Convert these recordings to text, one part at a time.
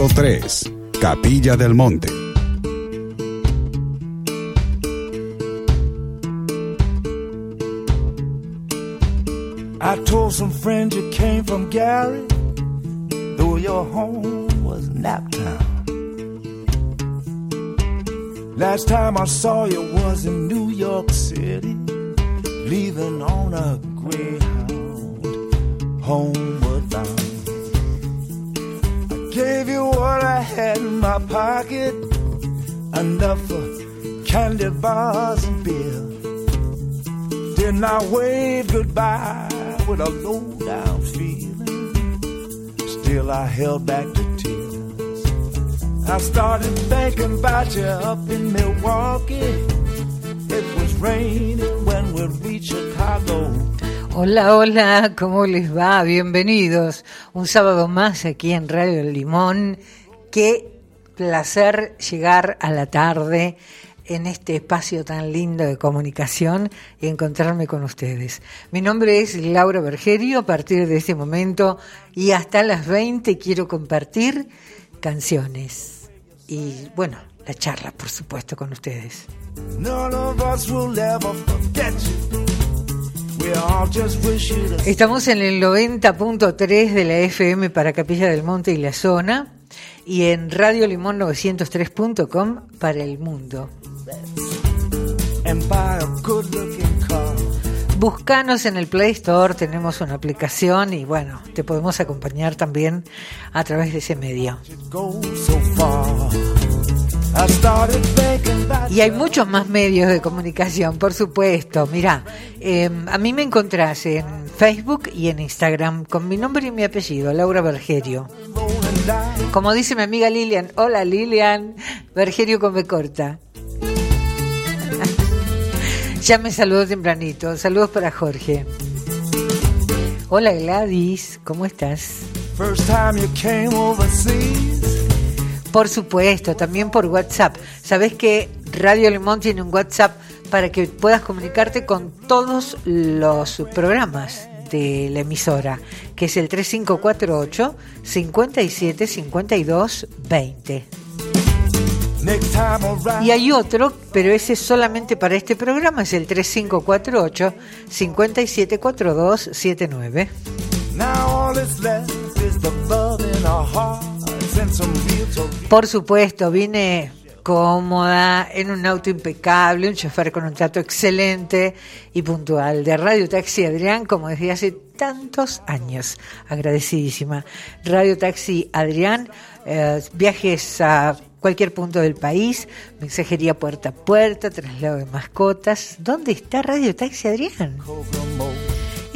90.3 Capilla del Monte. I told some friends you came from Gary, though your home was Naptown. Last time I saw you was in New York City, leaving on a Greyhound, homeward bound. Gave you what I had in my pocket, enough for candy bars and beer. Then I waved goodbye with a low down feeling. Still, I held back the tears. I started thinking about you up in Milwaukee. It was raining when we reached Chicago. Hola, hola, ¿cómo les va? Bienvenidos. Un sábado más aquí en Radio El Limón. Qué placer llegar a la tarde en este espacio tan lindo de comunicación y encontrarme con ustedes. Mi nombre es Laura Bergerio, a partir de este momento y hasta las 20 quiero compartir canciones y bueno, la charla por supuesto con ustedes. Estamos en el 90.3 de la FM para Capilla del Monte y la zona y en Radio Limón 903.com para el mundo. Buscanos en el Play Store, tenemos una aplicación y bueno, te podemos acompañar también a través de ese medio. Y hay muchos más medios de comunicación, por supuesto. Mira, eh, a mí me encontrás en Facebook y en Instagram con mi nombre y mi apellido, Laura Bergerio. Como dice mi amiga Lilian, hola Lilian, Bergerio con B corta. ya me saludó tempranito, saludos para Jorge. Hola Gladys, ¿cómo estás? First time. Por supuesto, también por WhatsApp. Sabes que Radio Limón tiene un WhatsApp para que puedas comunicarte con todos los programas de la emisora, que es el 3548 57 52 20. Next time around. Y hay otro, pero ese es solamente para este programa, es el 3548 5742 Por supuesto, vine cómoda, en un auto impecable, un chofer con un trato excelente y puntual. De Radio Taxi Adrián, como desde hace tantos años. Agradecidísima. Radio Taxi Adrián, eh, viajes a cualquier punto del país, mensajería puerta a puerta, traslado de mascotas. ¿Dónde está Radio Taxi Adrián?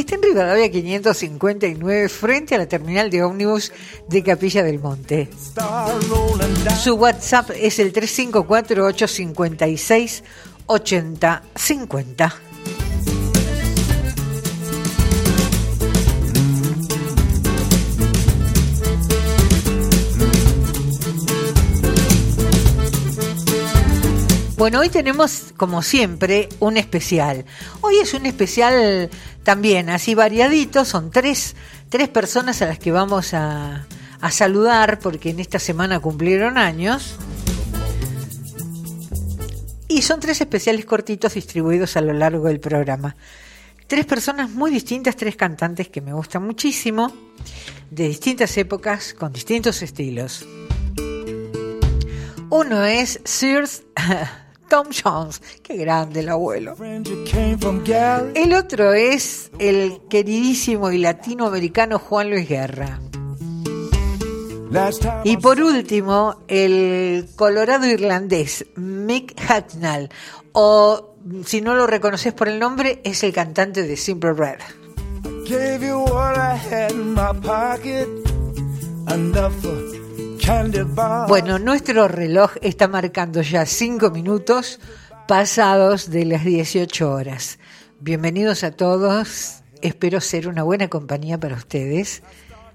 Está en Rivadavia 559, frente a la terminal de ómnibus de Capilla del Monte. Su WhatsApp es el 354-856-8050. Bueno, hoy tenemos, como siempre, un especial. Hoy es un especial también así variadito. Son tres, tres personas a las que vamos a, a saludar porque en esta semana cumplieron años. Y son tres especiales cortitos distribuidos a lo largo del programa. Tres personas muy distintas, tres cantantes que me gustan muchísimo, de distintas épocas, con distintos estilos. Uno es Sir Tom Jones, qué grande el abuelo. El otro es el queridísimo y latinoamericano Juan Luis Guerra. Y por último, el colorado irlandés Mick Hucknall, o si no lo reconoces por el nombre, es el cantante de Simple Red. gave you what I had in my pocket, enough for candy bars. Bueno, nuestro reloj está marcando ya cinco minutos pasados de las 18 horas. Bienvenidos a todos, espero ser una buena compañía para ustedes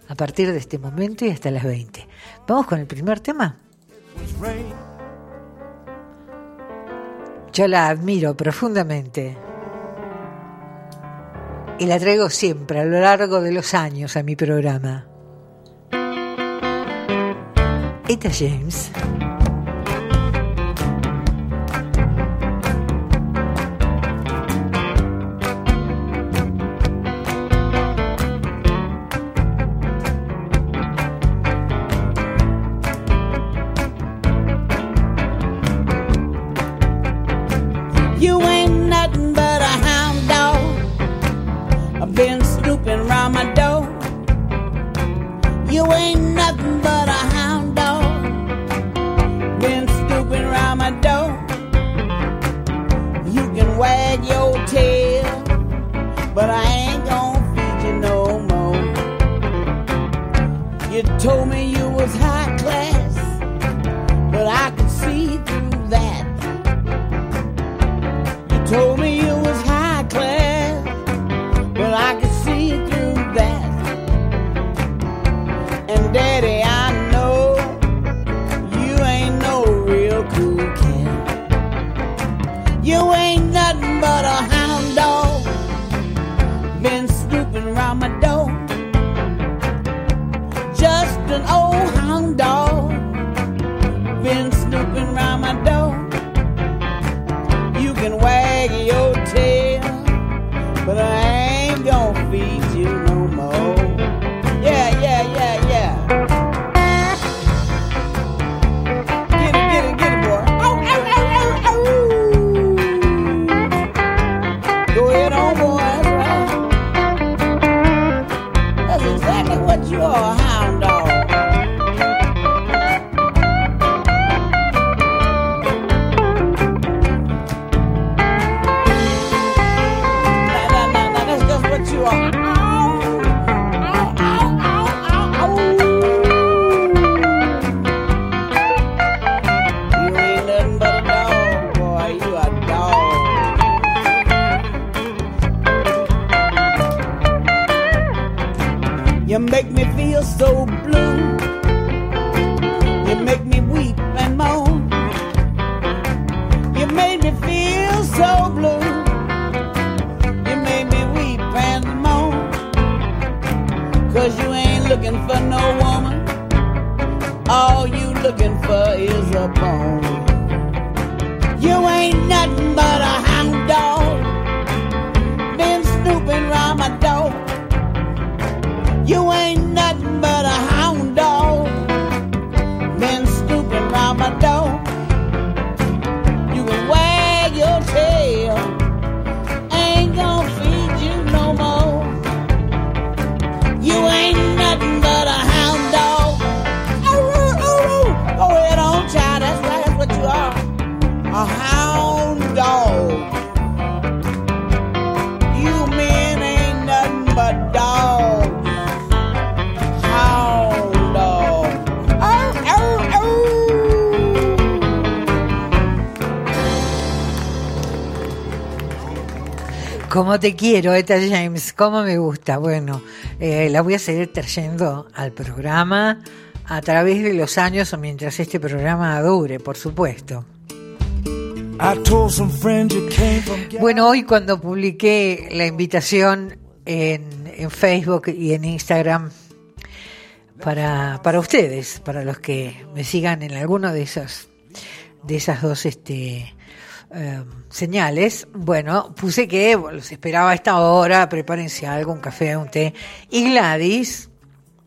a partir de este momento y hasta las 20. Vamos con el primer tema. Yo la admiro profundamente. Y la traigo siempre a lo largo de los años a mi programa. Eta James. Como te quiero, Eta James, cómo me gusta. Bueno, eh, la voy a seguir trayendo al programa a través de los años o mientras este programa dure, por supuesto. Bueno, hoy cuando publiqué la invitación en, Facebook y en Instagram para, para ustedes, para los que me sigan en alguno de esos de esas dos este Em, señales, bueno, puse que los esperaba a esta hora, prepárense algo, un café, un té. Y Gladys,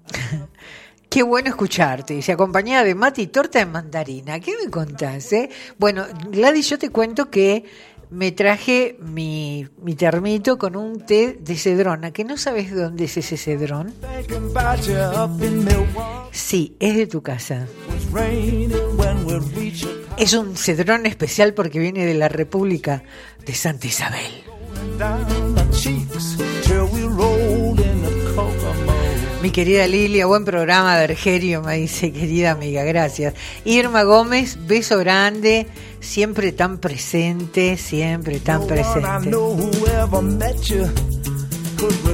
qué bueno escucharte, dice, acompañada de mate y torta de mandarina. ¿Qué me contás? Eh? Bueno, Gladys, yo te cuento que me traje mi, mi termito con un té de cedrona, que no sabes de dónde es ese cedrón. Sí, es de tu casa. Es un cedrón especial porque viene de la República de Santa Isabel. Mi querida Lilia, buen programa de Argerio, me dice, querida amiga, gracias. Irma Gómez, beso grande, siempre tan presente, siempre tan presente.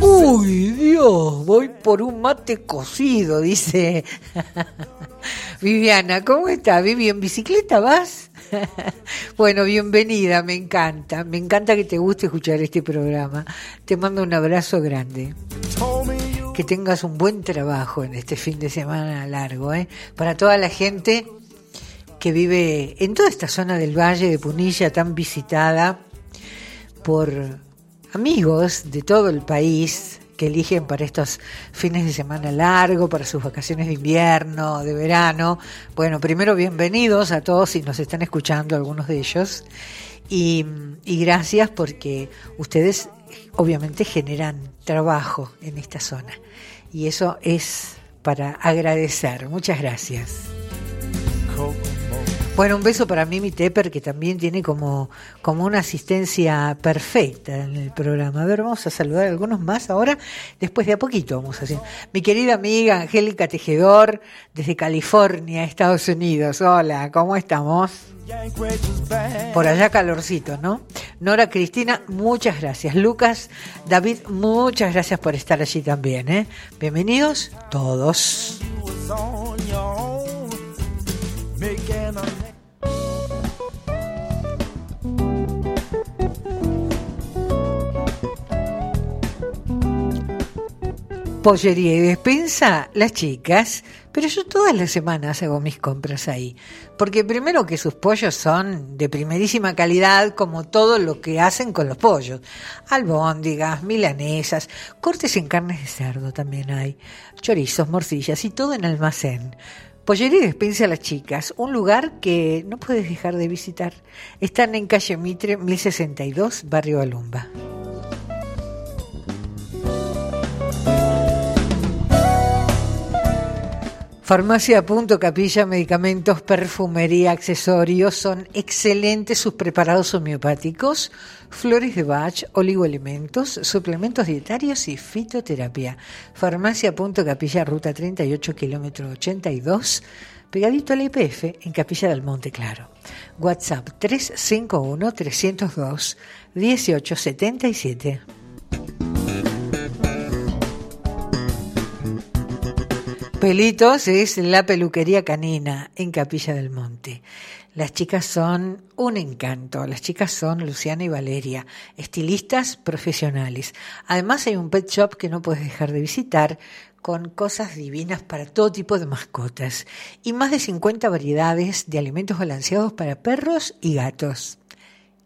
Uy, Dios, voy por un mate cocido, dice Viviana. ¿Cómo está, Vivi? ¿En bicicleta vas? bueno, bienvenida, me encanta. Me encanta que te guste escuchar este programa. Te mando un abrazo grande. Que tengas un buen trabajo en este fin de semana largo, ¿eh? Para toda la gente que vive en toda esta zona del Valle de Punilla tan visitada por amigos de todo el país que eligen para estos fines de semana largo, para sus vacaciones de invierno, de verano. Bueno, primero bienvenidos a todos si nos están escuchando algunos de ellos. Y, y gracias porque ustedes obviamente generan trabajo en esta zona. Y eso es para agradecer. Muchas gracias. Bueno, un beso para Mimi Tepper, que también tiene como, como una asistencia perfecta en el programa. A ver, vamos a saludar a algunos más ahora, después de a poquito vamos a hacer. Mi querida amiga Angélica Tejedor, desde California, Estados Unidos. Hola, ¿cómo estamos? Por allá calorcito, ¿no? Nora Cristina, muchas gracias. Lucas, David, muchas gracias por estar allí también, ¿eh? Bienvenidos todos. Pollería y despensa, las chicas, pero yo todas las semanas hago mis compras ahí, porque primero que sus pollos son de primerísima calidad, como todo lo que hacen con los pollos, albóndigas, milanesas, cortes en carnes de cerdo también hay, chorizos, morcillas y todo en almacén. Pollería y Despensa a las Chicas, un lugar que no puedes dejar de visitar. Están en calle Mitre 1062, Barrio Alumba. Farmacia Punto Capilla, medicamentos, perfumería, accesorios, son excelentes sus preparados homeopáticos, flores de Bach, oligoelementos, suplementos dietarios y fitoterapia. Farmacia Punto Capilla, ruta 38, kilómetro 82, pegadito al IPF en Capilla del Monte Claro. WhatsApp 351 302 1877. Pelitos es la peluquería canina en Capilla del Monte. Las chicas son un encanto. Las chicas son Luciana y Valeria, estilistas profesionales. Además hay un pet shop que no puedes dejar de visitar con cosas divinas para todo tipo de mascotas y más de 50 variedades de alimentos balanceados para perros y gatos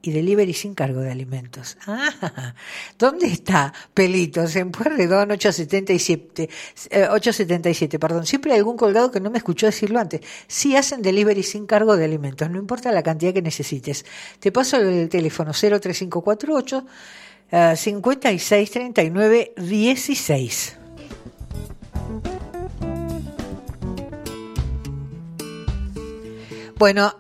y delivery sin cargo de alimentos. Ah, ¿dónde está Pelitos? En Puerredón 877, 877, perdón. Siempre hay algún colgado que no me escuchó decirlo antes. Sí hacen delivery sin cargo de alimentos, no importa la cantidad que necesites. Te paso el teléfono 03548 5639 16. Bueno,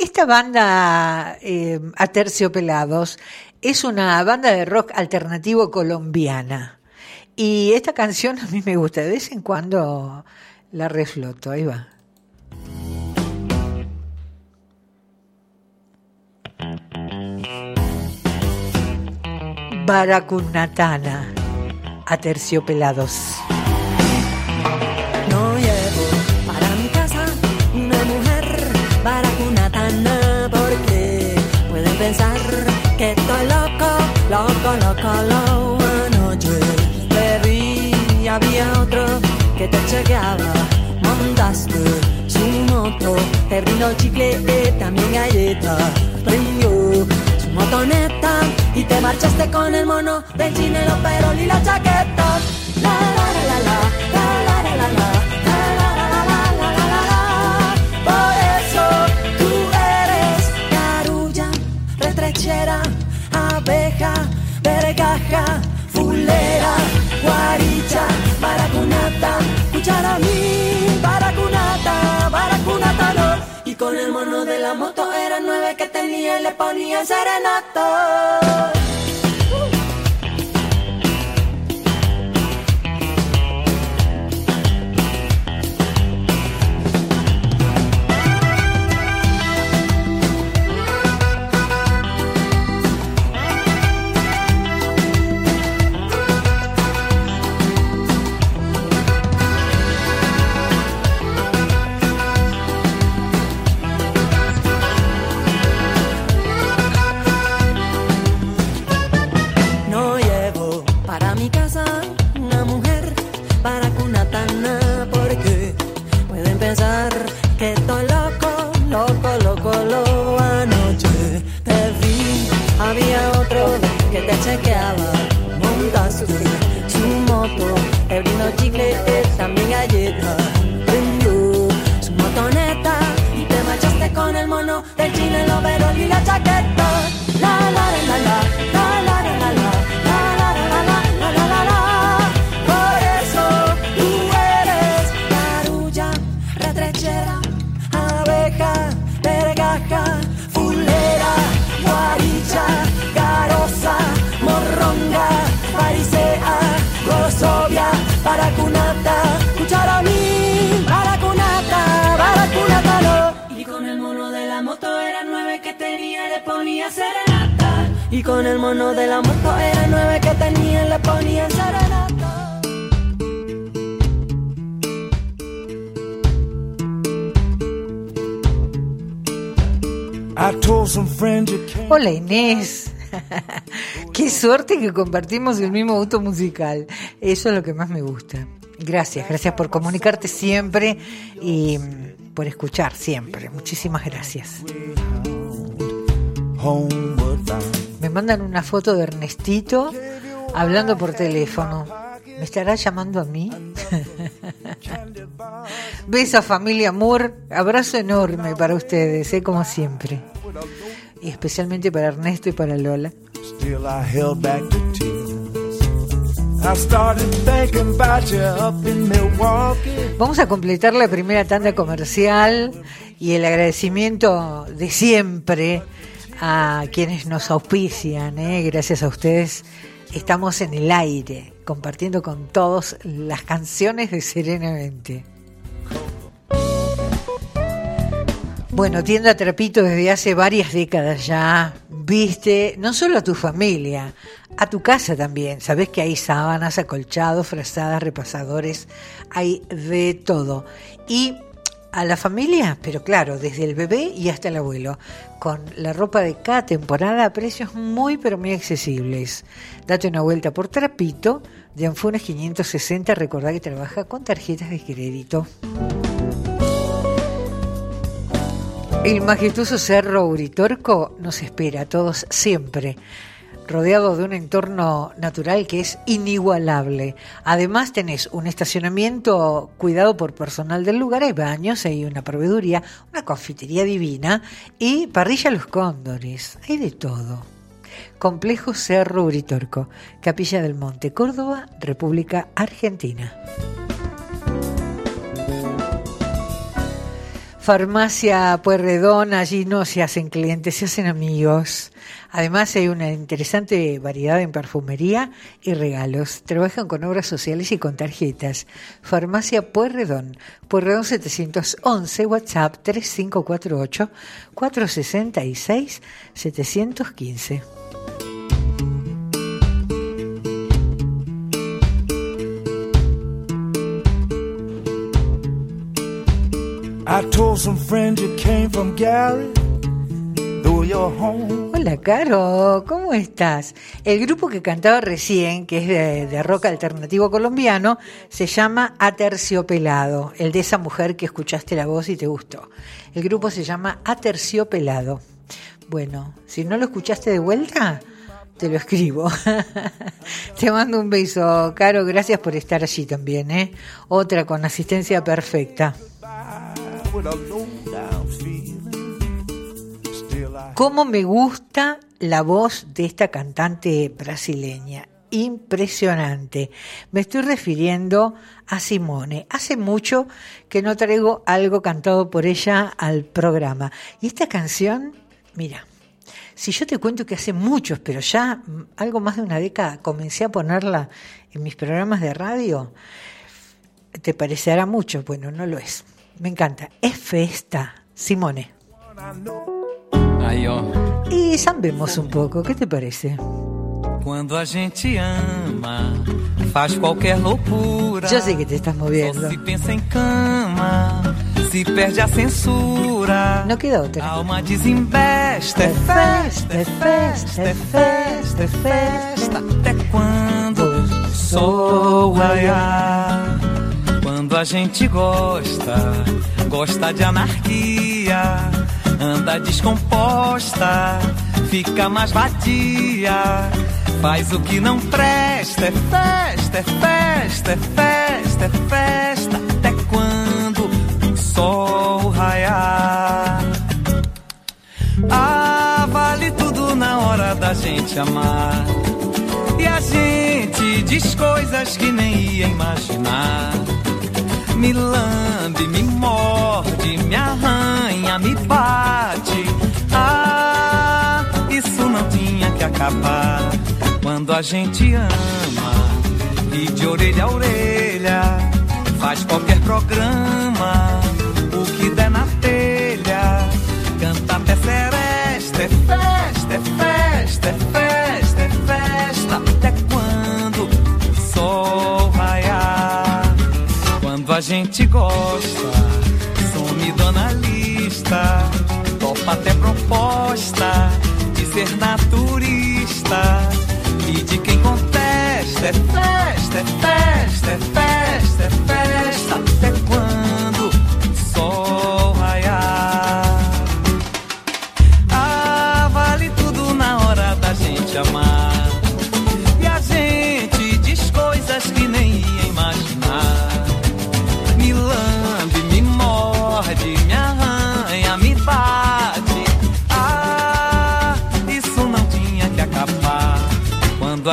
esta banda eh, Aterciopelados es una banda de rock alternativo colombiana. Y esta canción a mí me gusta. De vez en cuando la refloto. Ahí va. Baracunatana. Aterciopelados. Loco, loco. Anoche te vi, había otro que te chequeaba. Montaste su moto, te brindó chicle y también galleta. Prendió su motoneta y te marchaste con el mono del chinelo, pero y la chaqueta. Guaricha, baracunata, cuchara mi, baracunata, baracunata no. Y con el mono de la moto era nueve que tenía y le ponía el Inés. Qué suerte que compartimos el mismo gusto musical. Eso es lo que más me gusta. Gracias, gracias por comunicarte siempre y por escuchar siempre. Muchísimas gracias. Me mandan una foto de Ernestito hablando por teléfono. ¿Me estará llamando a mí? Beso familia Moore, abrazo enorme para ustedes, ¿eh? como siempre. Y especialmente para Ernesto y para Lola. Still I held back the tears. I started thinking about you up in Milwaukee. Vamos a completar la primera tanda comercial y el agradecimiento de siempre a quienes nos auspician. ¿eh? Gracias a ustedes estamos en el aire compartiendo con todos las canciones de Serenamente. Bueno, tienda Trapito desde hace varias décadas ya. Viste no solo a tu familia, a tu casa también. Sabes que hay sábanas, acolchados, frazadas, repasadores, hay de todo. Y a la familia, pero claro, desde el bebé y hasta el abuelo, con la ropa de cada temporada a precios muy pero muy accesibles. Date una vuelta por Trapito, de Anfunes 560, recordá que trabaja con tarjetas de crédito. El majestuoso cerro Uritorco nos espera a todos siempre, rodeado de un entorno natural que es inigualable. Además tenés un estacionamiento cuidado por personal del lugar, hay baños, hay una proveeduría, una confitería divina y parrilla Los Cóndores, hay de todo. Complejo Cerro Uritorco, Capilla del Monte, Córdoba, República Argentina. Farmacia Puerredón, allí no se hacen clientes, se hacen amigos. Además hay una interesante variedad en perfumería y regalos. Trabajan con obras sociales y con tarjetas. Farmacia Puerredón, Puerredón 711, WhatsApp 3548 466 715. Hola, Caro, ¿cómo estás? El grupo que cantaba recién, que es de, de rock alternativo colombiano, se llama Aterciopelado, el de esa mujer que escuchaste la voz y te gustó. El grupo se llama Aterciopelado. Bueno, si no lo escuchaste de vuelta, te lo escribo. te mando un beso, Caro, gracias por estar allí también, ¿eh? Otra con asistencia perfecta. ¿Cómo me gusta la voz de esta cantante brasileña? Impresionante. Me estoy refiriendo a Simone. Hace mucho que no traigo algo cantado por ella al programa. Y esta canción, mira, si yo te cuento que hace muchos, pero ya mm, algo más de una década, comencé a ponerla en mis programas de radio, te parecerá mucho. Bueno, no lo es. Me encanta. Es festa. Simone. Aí, ó. Y zambemos un poco. ¿Qué te parece? Quando a gente ama, faz qualquer loucura. Yo sé que te estás moviendo. Só se pensa em cama, se perde a censura. No queda otra. alma desembesta, é festa, é festa, é festa, é festa. Até quando raiar. Quando a gente gosta, gosta de anarquia. Anda descomposta, fica mais vadia. Faz o que não presta, é festa, é festa, é festa, é festa. Até quando o sol raiar. Ah, vale tudo na hora da gente amar. E a gente diz coisas que nem ia imaginar me lambe, me morde, me arranha, me bate. Ah, isso não tinha que acabar. Quando a gente ama e de orelha a orelha faz qualquer programa, o que der na telha, canta até seresta, é festa. Gente gosta, some dona lista, topa até proposta de ser naturista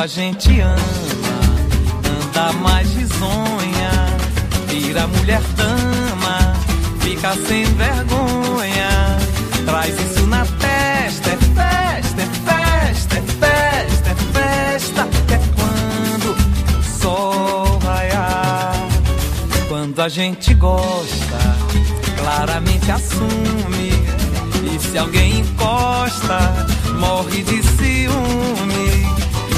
a gente ama, anda mais risonha. Vira mulher dama, fica sem vergonha. Traz isso na testa, é festa, é festa, é festa, é festa. Até quando o sol raiar. Quando a gente gosta, claramente assume. E se alguém encosta, morre de ciúme.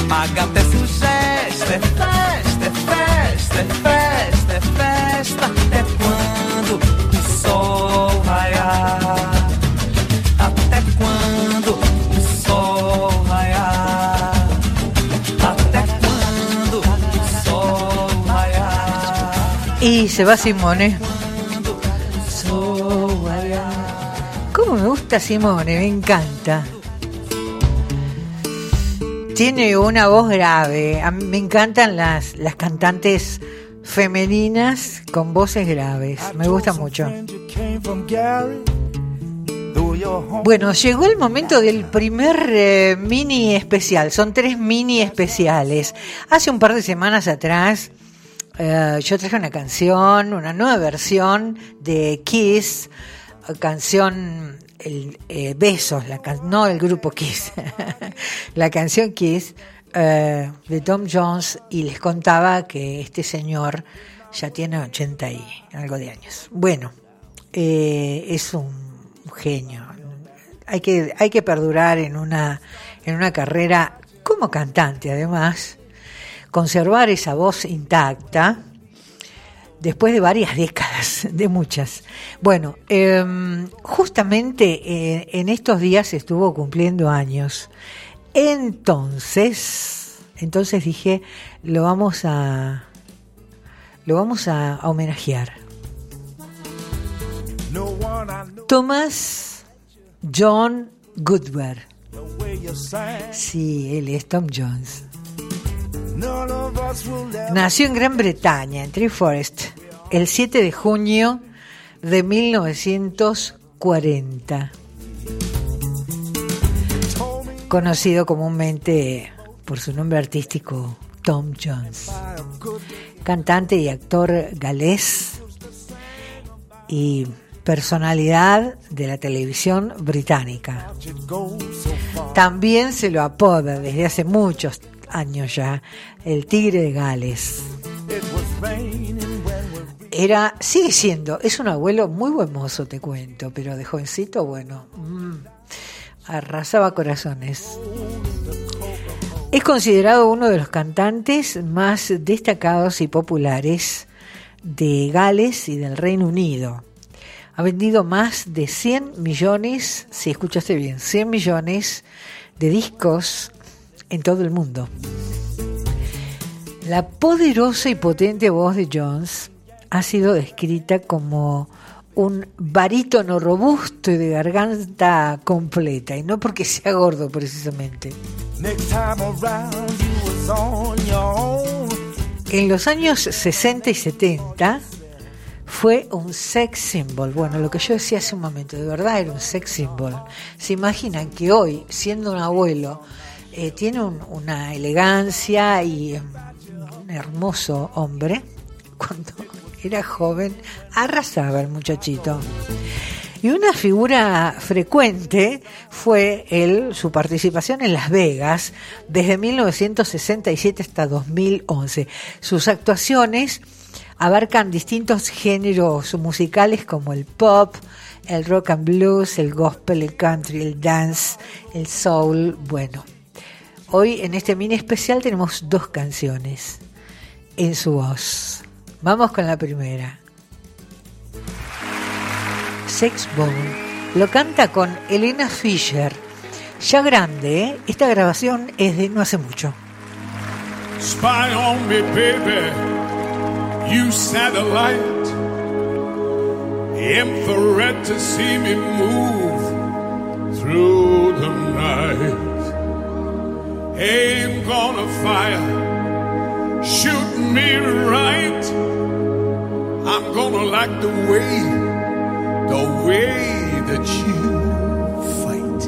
Até se o gesto é festa, é festa, é festa, é festa. Até quando o sol raiar? Até quando o sol raiar? Até quando o sol raiar? Y se va Simone. Quando o sol raiar? ¿Cómo me gusta Simone? Me encanta. Tiene una voz grave. A mí me encantan las, las cantantes femeninas con voces graves. Me gusta mucho. Bueno, llegó el momento del primer eh, mini especial. Son tres mini especiales. Hace un par de semanas atrás eh, yo traje una canción, una nueva versión de Kiss, canción eh, Besos, la can- no el grupo Kiss, la canción Kiss eh, de Tom Jones y les contaba que este señor ya tiene 80 y algo de años. Bueno, eh, es un genio. Hay que, hay que perdurar en una, en una carrera como cantante, además, conservar esa voz intacta después de varias décadas, de muchas. Bueno, em, justamente eh, en estos días estuvo cumpliendo años. Entonces, entonces dije, lo vamos a, lo vamos a, homenajear. Thomas John Goodward. Sí, él es Tom Jones. Nació en Gran Bretaña, en Treforest, el 7 de junio de 1940. Conocido comúnmente por su nombre artístico Tom Jones. Cantante y actor galés y personalidad de la televisión británica. También se lo apoda desde hace muchos años ya el tigre de Gales. Era, sigue siendo, es un abuelo muy buen mozo, te cuento, pero de jovencito, bueno, mm, arrasaba corazones. Es considerado uno de los cantantes más destacados y populares de Gales y del Reino Unido. Ha vendido más de 100 millones, si escuchaste bien, 100 millones de discos en todo el mundo. La poderosa y potente voz de Jones ha sido descrita como un barítono robusto y de garganta completa, y no porque sea gordo precisamente. En los años 60 y 70 fue un sex symbol. Bueno, lo que yo decía hace un momento, de verdad era un sex symbol. Se imaginan que hoy, siendo un abuelo, eh, tiene un- una elegancia y un hermoso hombre. Cuando era joven, arrasaba el muchachito. Y una figura frecuente fue él, su participación en Las Vegas desde 1967 hasta 2011. Sus actuaciones abarcan distintos géneros musicales como el pop, el rock and blues, el gospel, el country, el dance, el soul. Bueno, hoy en este mini especial tenemos dos canciones en su voz. Vamos con la primera. Sex Bomb. Lo canta con Elena Fisher. Ya grande, ¿eh? esta grabación es de no hace mucho. Spy on me, baby. You satellite. Infrared to see me move through the night. Aim gonna fire. Shoot me right. I'm gonna like the way, the way that you fight.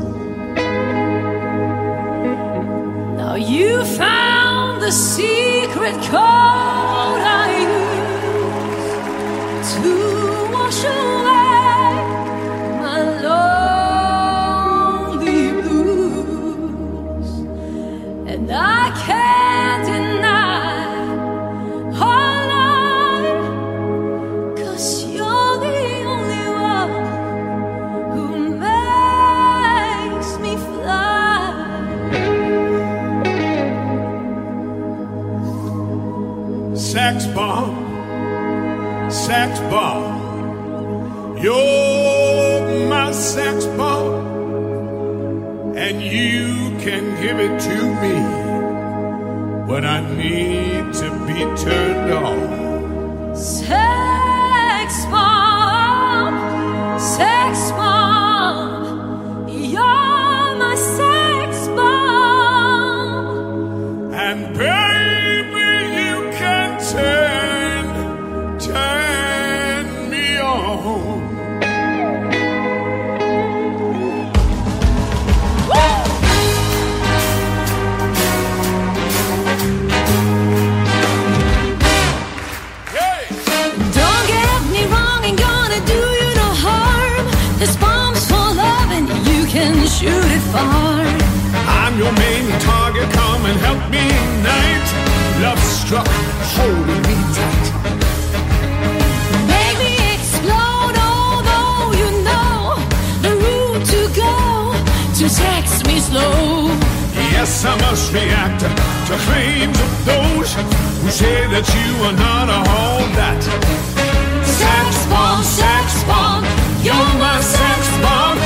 Now you found the secret code I use to wash away sex bomb. You're my sex bomb, and you can give it to me when I need to be turned on. Sex bomb, sex far. I'm your main target, come and help me ignite. Love struck, holding me tight. Make me explode, although you know the route to go to text me slow. Yes, I must react to claims of those who say that you are not all that. Sex bomb, sex bomb, you're my sex bomb,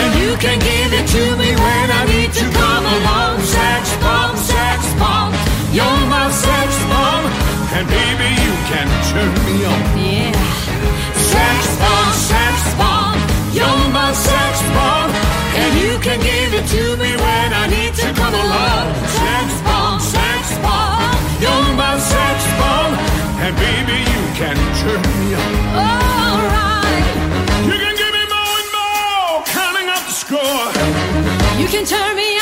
and you can give it to me when I need to come along. Sex bomb, sex bomb, you're my sex bomb, And baby, you can turn me on. yeah. Sex bomb, sex bomb, you're my sex bomb, and you can give it to me when I need to come along. Sex bomb, sex bomb, You're my sex bomb, and baby, you can turn me on. alright. Can turn me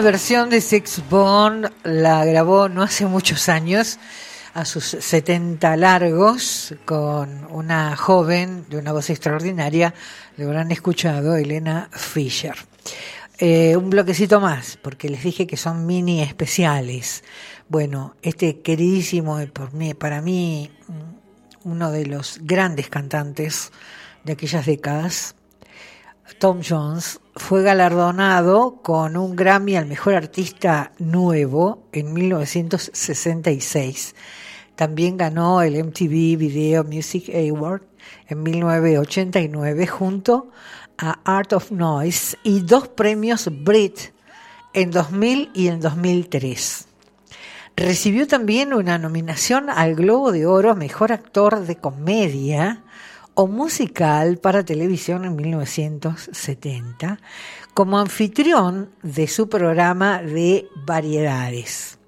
versión de Sex Bomb la grabó no hace muchos años, a sus 70 largos, con una joven de una voz extraordinaria, lo habrán escuchado, Elena Fischer. Eh, un bloquecito más, porque les dije que son mini especiales. Bueno, este queridísimo, y por mí, para mí, uno de los grandes cantantes de aquellas décadas, Tom Jones, fue galardonado con un Grammy al Mejor Artista Nuevo en 1966. También ganó el MTV Video Music Award en 1989 junto a Art of Noise y dos premios Brit en 2000 y en 2003. Recibió también una nominación al Globo de Oro Mejor Actor de Comedia o musical para televisión en 1970 como anfitrión de su programa de variedades.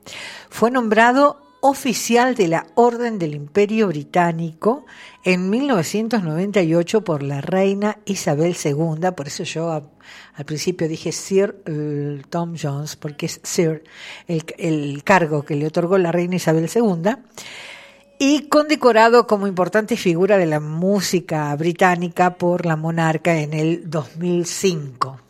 Fue nombrado oficial de la Orden del Imperio Británico en 1998 por la reina Isabel II, por eso yo al principio dije Sir eh, Tom Jones, porque es Sir el, el cargo que le otorgó la reina Isabel II y condecorado como importante figura de la música británica por la monarca en el 2005.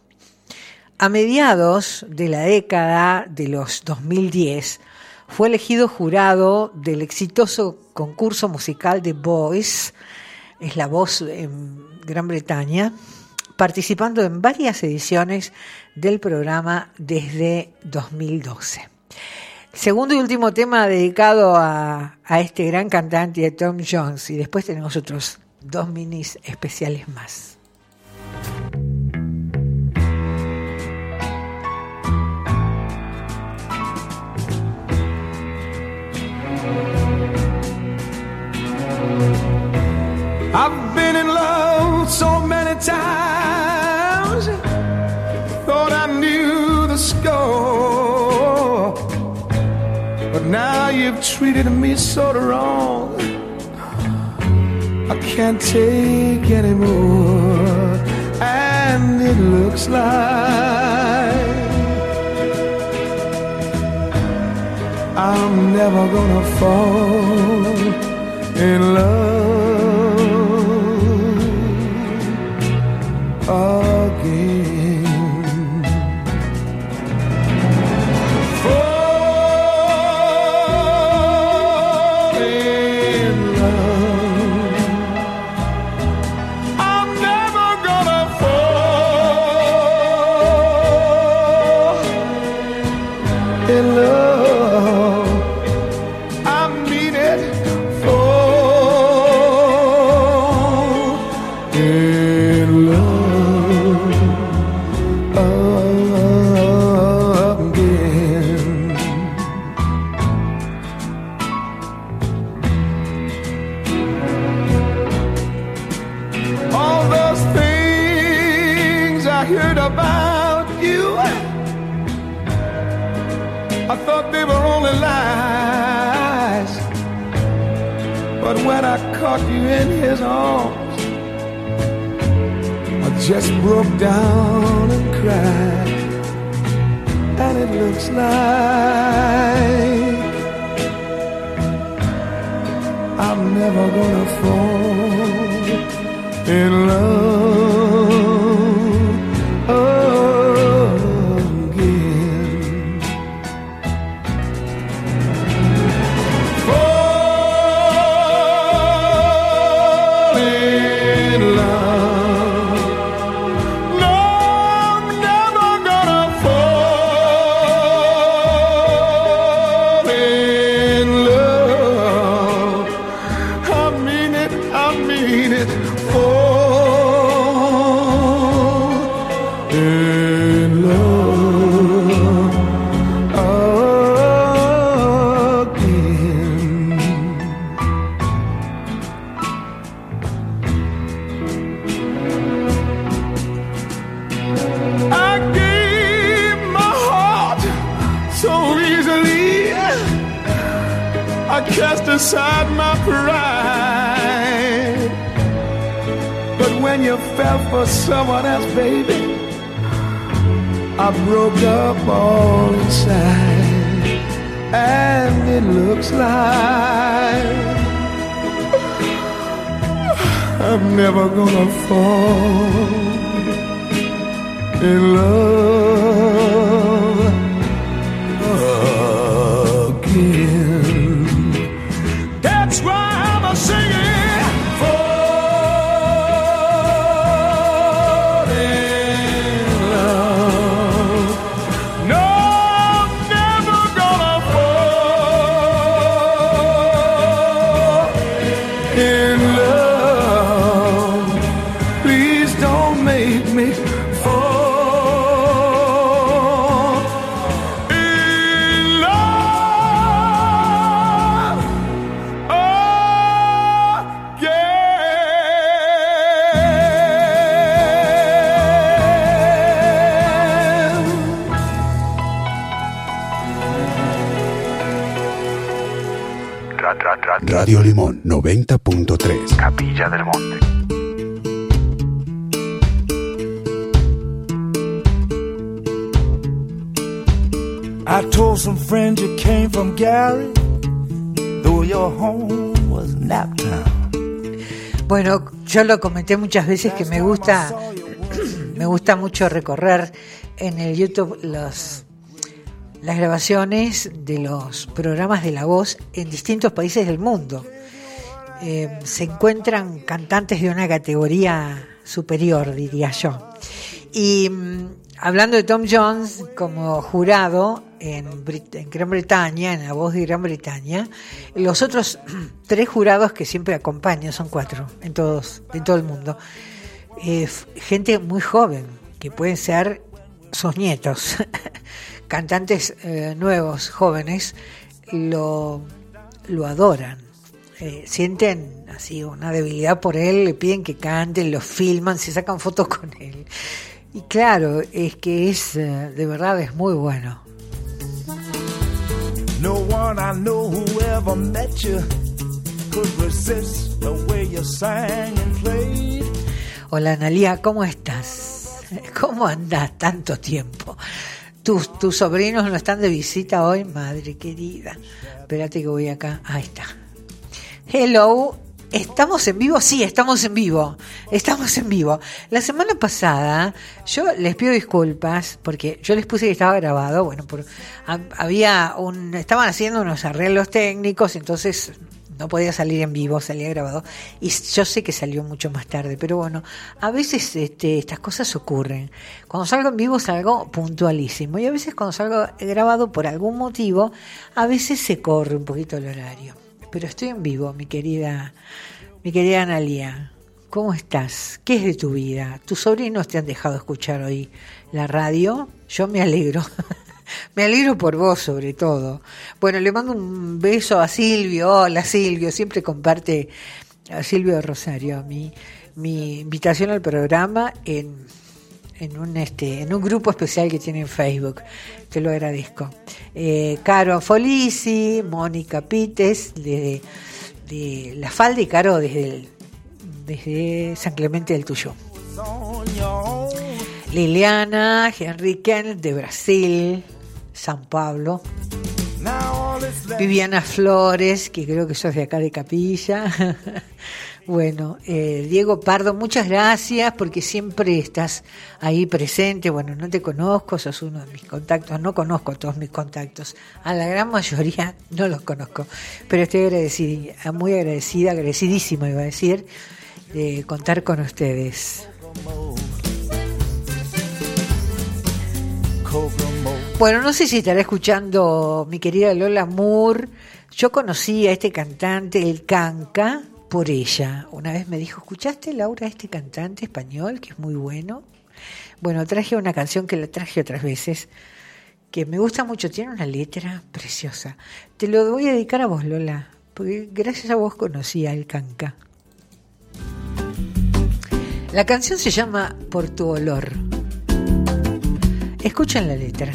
A mediados de la década de los 2010, fue elegido jurado del exitoso concurso musical The Voice, es la voz en Gran Bretaña, participando en varias ediciones del programa desde 2012. Segundo y último tema dedicado a, este gran cantante, Tom Jones, y después tenemos otros dos minis especiales más. I've been in love so many times, thought I knew the score. You've treated me so wrong, I can't take anymore. And it looks like I'm never gonna fall in love again. Just broke down and cried. And it looks like I'm never gonna fall in love someone else, baby, I broke up all inside, and it looks like I'm never gonna fall in love Radio Limón 90.3. Capilla del Monte. I told some friends you came from Gary, though your home was Naptown. Bueno, yo lo comenté muchas veces que me gusta, me gusta mucho recorrer en el YouTube los, las grabaciones de los programas de la voz en distintos países del mundo. Eh, se encuentran cantantes de una categoría superior, diría yo. Y mm, hablando de Tom Jones como jurado en, Brit- en Gran Bretaña, en la voz de Gran Bretaña, los otros tres jurados que siempre acompañan, son cuatro en todos, en todo el mundo, eh, gente muy joven, que pueden ser sus nietos, cantantes eh, nuevos, jóvenes, lo, lo adoran. Eh, sienten así una debilidad por él, le piden que cante, lo filman, se sacan fotos con él. Y claro, es que es, eh, de verdad, es muy bueno. No one I know who ever met you could resist the way you sang and played. Hola Analia, ¿cómo estás? ¿Cómo andás tanto tiempo? ¿Tus, tus sobrinos no están de visita hoy? Madre querida. Espérate que voy acá. Ahí está. Hello. ¿Estamos en vivo? Sí, estamos en vivo. Estamos en vivo. La semana pasada yo les pido disculpas porque yo les puse que estaba grabado. Bueno, por, ha- había un, estaban haciendo unos arreglos técnicos, entonces no podía salir en vivo, salía grabado. Y yo sé que salió mucho más tarde, pero bueno, a veces este, estas cosas ocurren. Cuando salgo en vivo salgo puntualísimo y a veces cuando salgo grabado por algún motivo, a veces se corre un poquito el horario. Pero estoy en vivo, mi querida, mi querida Analia. ¿Cómo estás? ¿Qué es de tu vida? ¿Tus sobrinos te han dejado escuchar hoy la radio? Yo me alegro. me alegro por vos, sobre todo. Bueno, le mando un beso a Silvio. Hola, Silvio. Siempre comparte a Silvio Rosario mi, mi invitación al programa en, en un este en un grupo especial que tiene en Facebook. Te lo agradezco. Eh, Caro Folisi, Mónica Pites, de, de La Falda y Caro desde, desde San Clemente del own. Liliana, Kenneth de Brasil, San Pablo. Viviana Flores, que creo que sos de acá de Capilla. bueno, eh, Diego Pardo, muchas gracias porque siempre estás ahí presente. Bueno, no te conozco, sos uno de mis contactos. No conozco todos mis contactos. A la gran mayoría no los conozco. Pero estoy agradecida, muy agradecida, agradecidísima iba a decir, de contar con ustedes. Bueno, no sé si estará escuchando mi querida Lola Moore. Yo conocí a este cantante, el Canca, por ella. Una vez me dijo, ¿escuchaste, Laura, este cantante español que es muy bueno? Bueno, traje una canción que la traje otras veces, que me gusta mucho, tiene una letra preciosa. Te lo voy a dedicar a vos, Lola, porque gracias a vos conocí al Canca. La canción se llama Por tu olor. Escuchen la letra.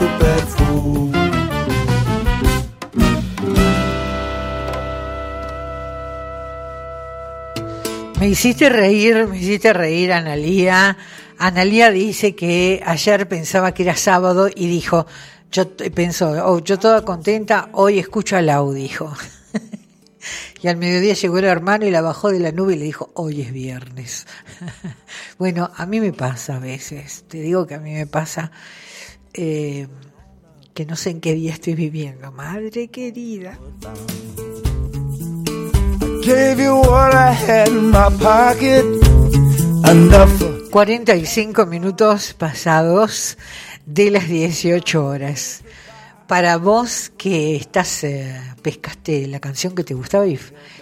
Me hiciste reír, me hiciste reír, Analía. Analía dice que ayer pensaba que era sábado y dijo, yo pensó, oh, yo toda contenta, hoy escucho a Lau, dijo. y al mediodía llegó el hermano y la bajó de la nube y le dijo, hoy es viernes. bueno, a mí me pasa a veces, te digo que a mí me pasa eh, que no sé en qué día estoy viviendo, madre querida. 45 minutos pasados de las 18 horas. Para vos que estás, eh, pescaste la canción que te gustaba y,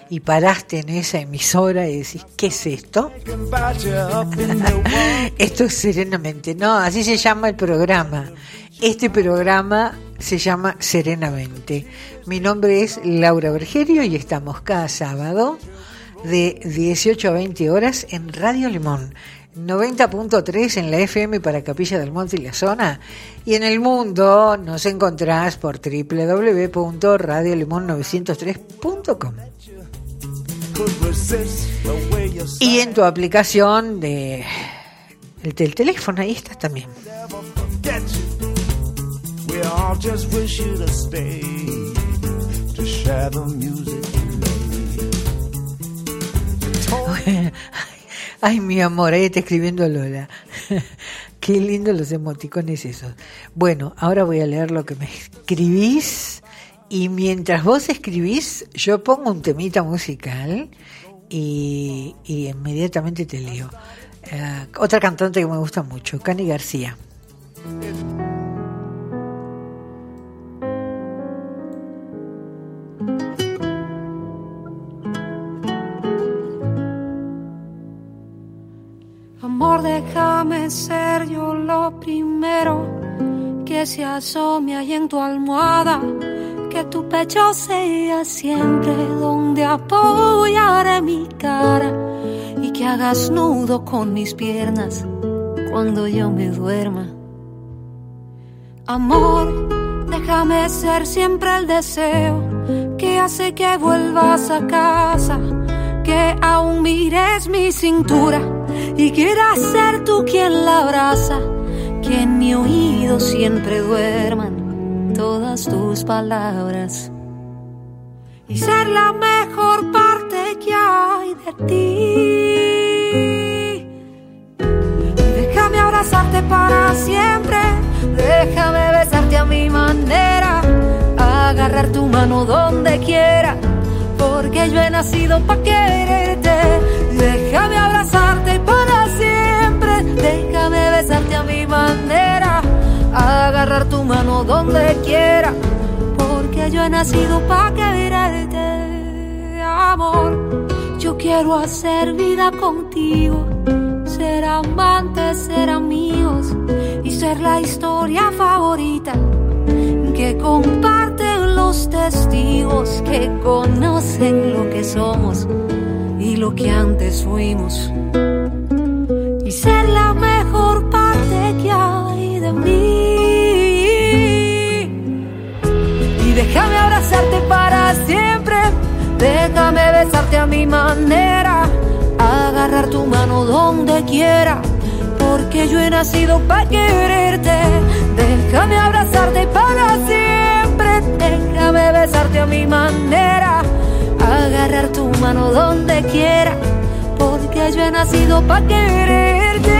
y paraste en esa emisora y decís, ¿qué es esto? esto es serenamente. No, así se llama el programa. Este programa se llama Serenamente. Mi nombre es Laura Bergerio y estamos cada sábado de 18 a 20 horas en Radio Limón. 90.3 en la FM para Capilla del Monte y la zona. Y en el mundo nos encontrás por www.radiolimon903.com. Y en tu aplicación de el del teléfono, ahí estás también. Ay, mi amor, ahí está escribiendo Lola. Qué lindo los emoticones esos. Bueno, ahora voy a leer lo que me escribís. Y mientras vos escribís, yo pongo un temita musical y, y inmediatamente te leo. eh, otra cantante que me gusta mucho, Cani García. Déjame ser yo lo primero que se asome ahí en tu almohada, que tu pecho sea siempre donde apoyaré mi cara y que hagas nudo con mis piernas cuando yo me duerma. Amor, déjame ser siempre el deseo que hace que vuelvas a casa, que aún mires mi cintura y quieras ser tú quien la abraza, que en mi oído siempre duerman todas tus palabras y ser la mejor parte que hay de ti. Déjame abrazarte para siempre, déjame besarte a mi manera, agarrar tu mano donde quiera, porque yo he nacido para quererte. Déjame abrazarte para siempre, déjame besarte a mi manera, agarrar tu mano donde quiera. Porque yo he nacido para quererte, amor. Yo quiero hacer vida contigo, ser amantes, ser amigos. Y ser la historia favorita. Que comparten los testigos. Que conocen lo que somos y lo que antes fuimos. Y ser la mejor parte que hay de mí. Y déjame abrazarte para siempre. Déjame besarte a mi manera. Agarrar tu mano donde quiera. Porque yo he nacido para quererte. Déjame abrazarte para siempre. Déjame besarte a mi manera. Agarrar tu mano donde quiera. Porque yo he nacido para quererte.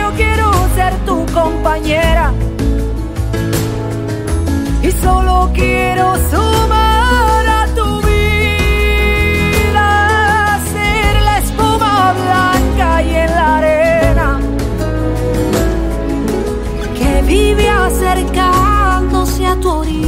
Yo quiero ser tu compañera y solo quiero sumar a tu vida, ser la espuma blanca y en la arena que vive acercándose a tu orilla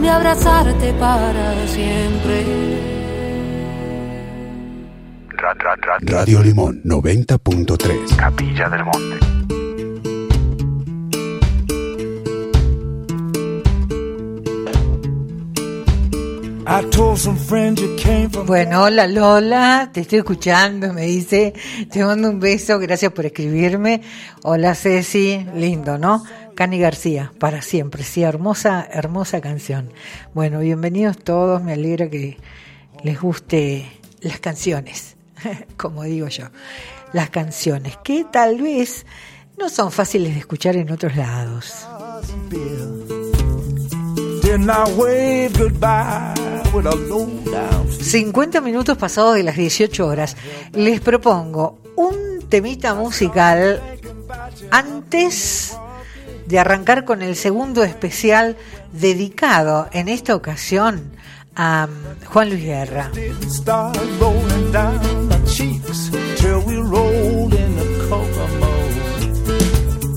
Déjame abrazarte para siempre. Radio Limón 90.3. Capilla del Monte. I told some friends you came from Bueno, hola Lola, te estoy escuchando, me dice, te mando un beso, gracias por escribirme. Hola Ceci, lindo, ¿no? Cani García, para siempre, sí, hermosa, hermosa canción. Bueno, bienvenidos todos, me alegra que les guste las canciones, como digo yo, las canciones, que tal vez no son fáciles de escuchar en otros lados. Then I wave goodbye with a low down 50 minutos pasados de las 18 horas. Les propongo un temita musical antes de arrancar con el segundo especial dedicado en esta ocasión a um, Juan Luis Guerra.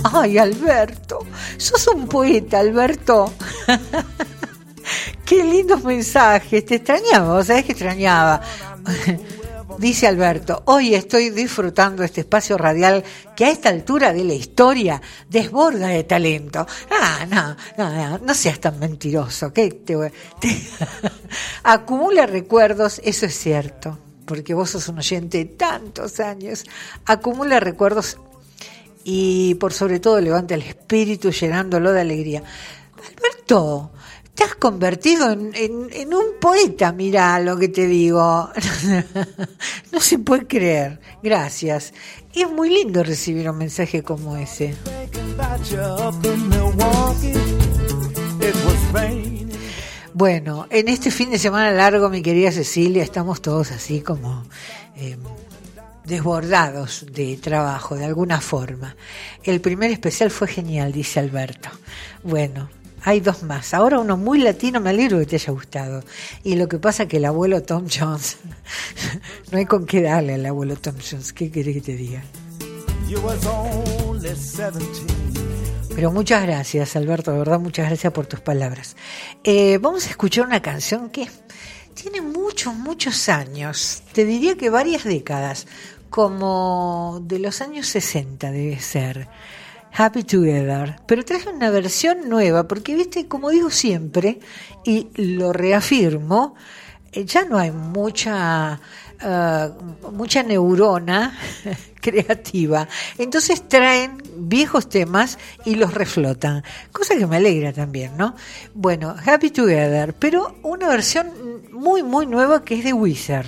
Ay, Alberto, sos un poeta, Alberto. Qué lindos mensajes, te extrañaba, ¿sabes que extrañaba? Dice Alberto, hoy estoy disfrutando este espacio radial que a esta altura de la historia desborda de talento. Ah, no, no, no, no seas tan mentiroso, que te, te- acumula recuerdos, eso es cierto, porque vos sos un oyente de tantos años, acumula recuerdos y por sobre todo levanta el espíritu llenándolo de alegría. Alberto, has convertido en, un poeta, mira lo que te digo. no se puede creer. Gracias. Es muy lindo recibir un mensaje como ese. Bueno, en este fin de semana largo, mi querida Cecilia, estamos todos así como eh, desbordados de trabajo, de alguna forma. El primer especial fue genial, dice Alberto. Bueno, hay dos más. Ahora uno muy latino, me alegro que te haya gustado. Y lo que pasa que el abuelo Tom Jones, no hay con qué darle al abuelo Tom Jones. ¿Qué querés que te diga? You was only 17. Pero muchas gracias, Alberto, de verdad, muchas gracias por tus palabras. Eh, vamos a escuchar una canción que tiene muchos, muchos años, te diría que varias décadas, como de los años 60 debe ser. Happy Together, pero traje una versión nueva, porque viste, como digo siempre, y lo reafirmo, eh, ya no hay mucha, eh, mucha neurona creativa. Entonces traen viejos temas y los reflotan, cosa que me alegra también, ¿no? Bueno, Happy Together, pero una versión muy, muy nueva que es de Wizard.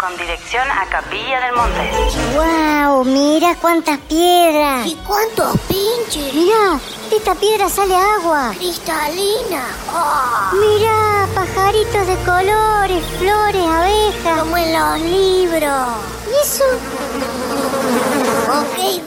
Con dirección a Capilla del Monte. ¡Wow! Mira cuántas piedras. ¿Y cuántos pinches? Mira, de esta piedra sale agua. Cristalina. Oh, Mira, pajaritos de colores, flores, abejas. como en los libros. ¿Y eso? Ok,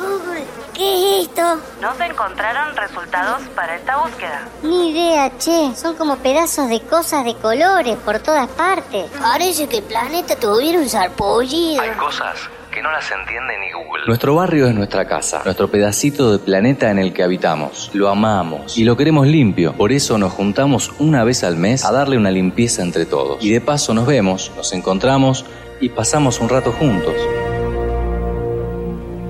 ¿qué es esto? No se encontraron resultados para esta búsqueda. Ni idea, che. Son como pedazos de cosas de colores por todas partes. Parece que el planeta tuviera un sarpullido. Hay cosas que no las entiende ni Google. Nuestro barrio es nuestra casa, nuestro pedacito de planeta en el que habitamos. Lo amamos y lo queremos limpio. Por eso nos juntamos una vez al mes a darle una limpieza entre todos. Y de paso nos vemos, nos encontramos y pasamos un rato juntos.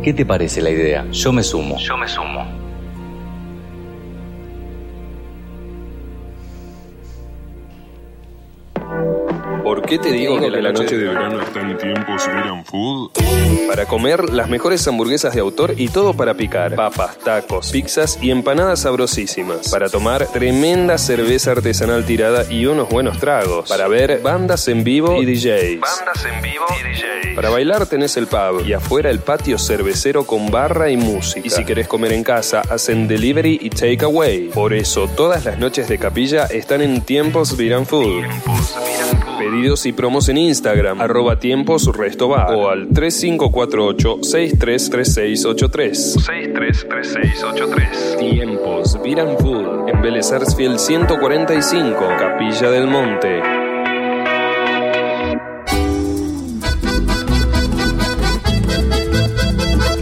¿Qué te parece la idea? Yo me sumo. Yo me sumo. ¿Por qué te digo que la noche de verano está en tiempos Vegan Food? Para comer las mejores hamburguesas de autor y todo para picar. Papas, tacos, pizzas y empanadas sabrosísimas. Para tomar tremenda cerveza artesanal tirada y unos buenos tragos. Para ver bandas en vivo y DJs. Bandas en vivo y DJs. Para bailar tenés el pub y afuera el patio cervecero con barra y música. Y si querés comer en casa, hacen delivery y takeaway. Por eso todas las noches de capilla están en tiempos Viran Food. Pedidos y promos en Instagram, arroba tiempos resto bar o al 3548-633683. 633683. Tiempos Viran Food en Vélez Sarsfield 145, Capilla del Monte.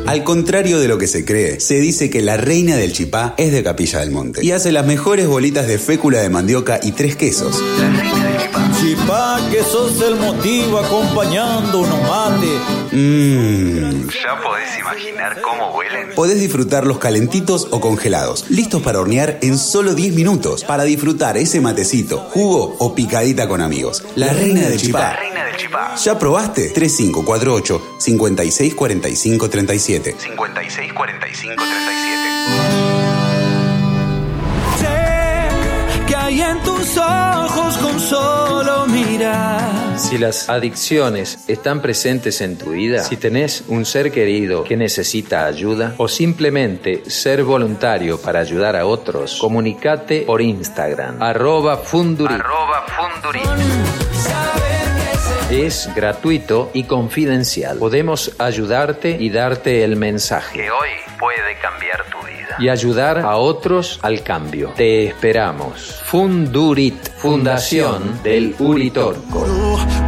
Al contrario de lo que se cree, se dice que la reina del chipá es de Capilla del Monte y hace las mejores bolitas de fécula de mandioca y tres quesos. Chipá, que sos el motivo acompañando unos mate. Mmm. Ya podés imaginar cómo huelen. Podés disfrutarlos calentitos o congelados, listos para hornear en solo 10 minutos, para disfrutar ese matecito, jugo o picadita con amigos. La, reina, del chipá. La reina del chipá. ¿Ya probaste? 3548 5645 37. Tus ojos con solo mirar. Si las adicciones están presentes en tu vida, si tenés un ser querido que necesita ayuda o simplemente ser voluntario para ayudar a otros, comunicate por Instagram, arroba fundurit. Arroba fundurit. Es gratuito y confidencial. Podemos ayudarte y darte el mensaje. Que hoy puede cambiar tu vida. Y ayudar a otros al cambio. Te esperamos. Fundurit, Fundación del Uritorco.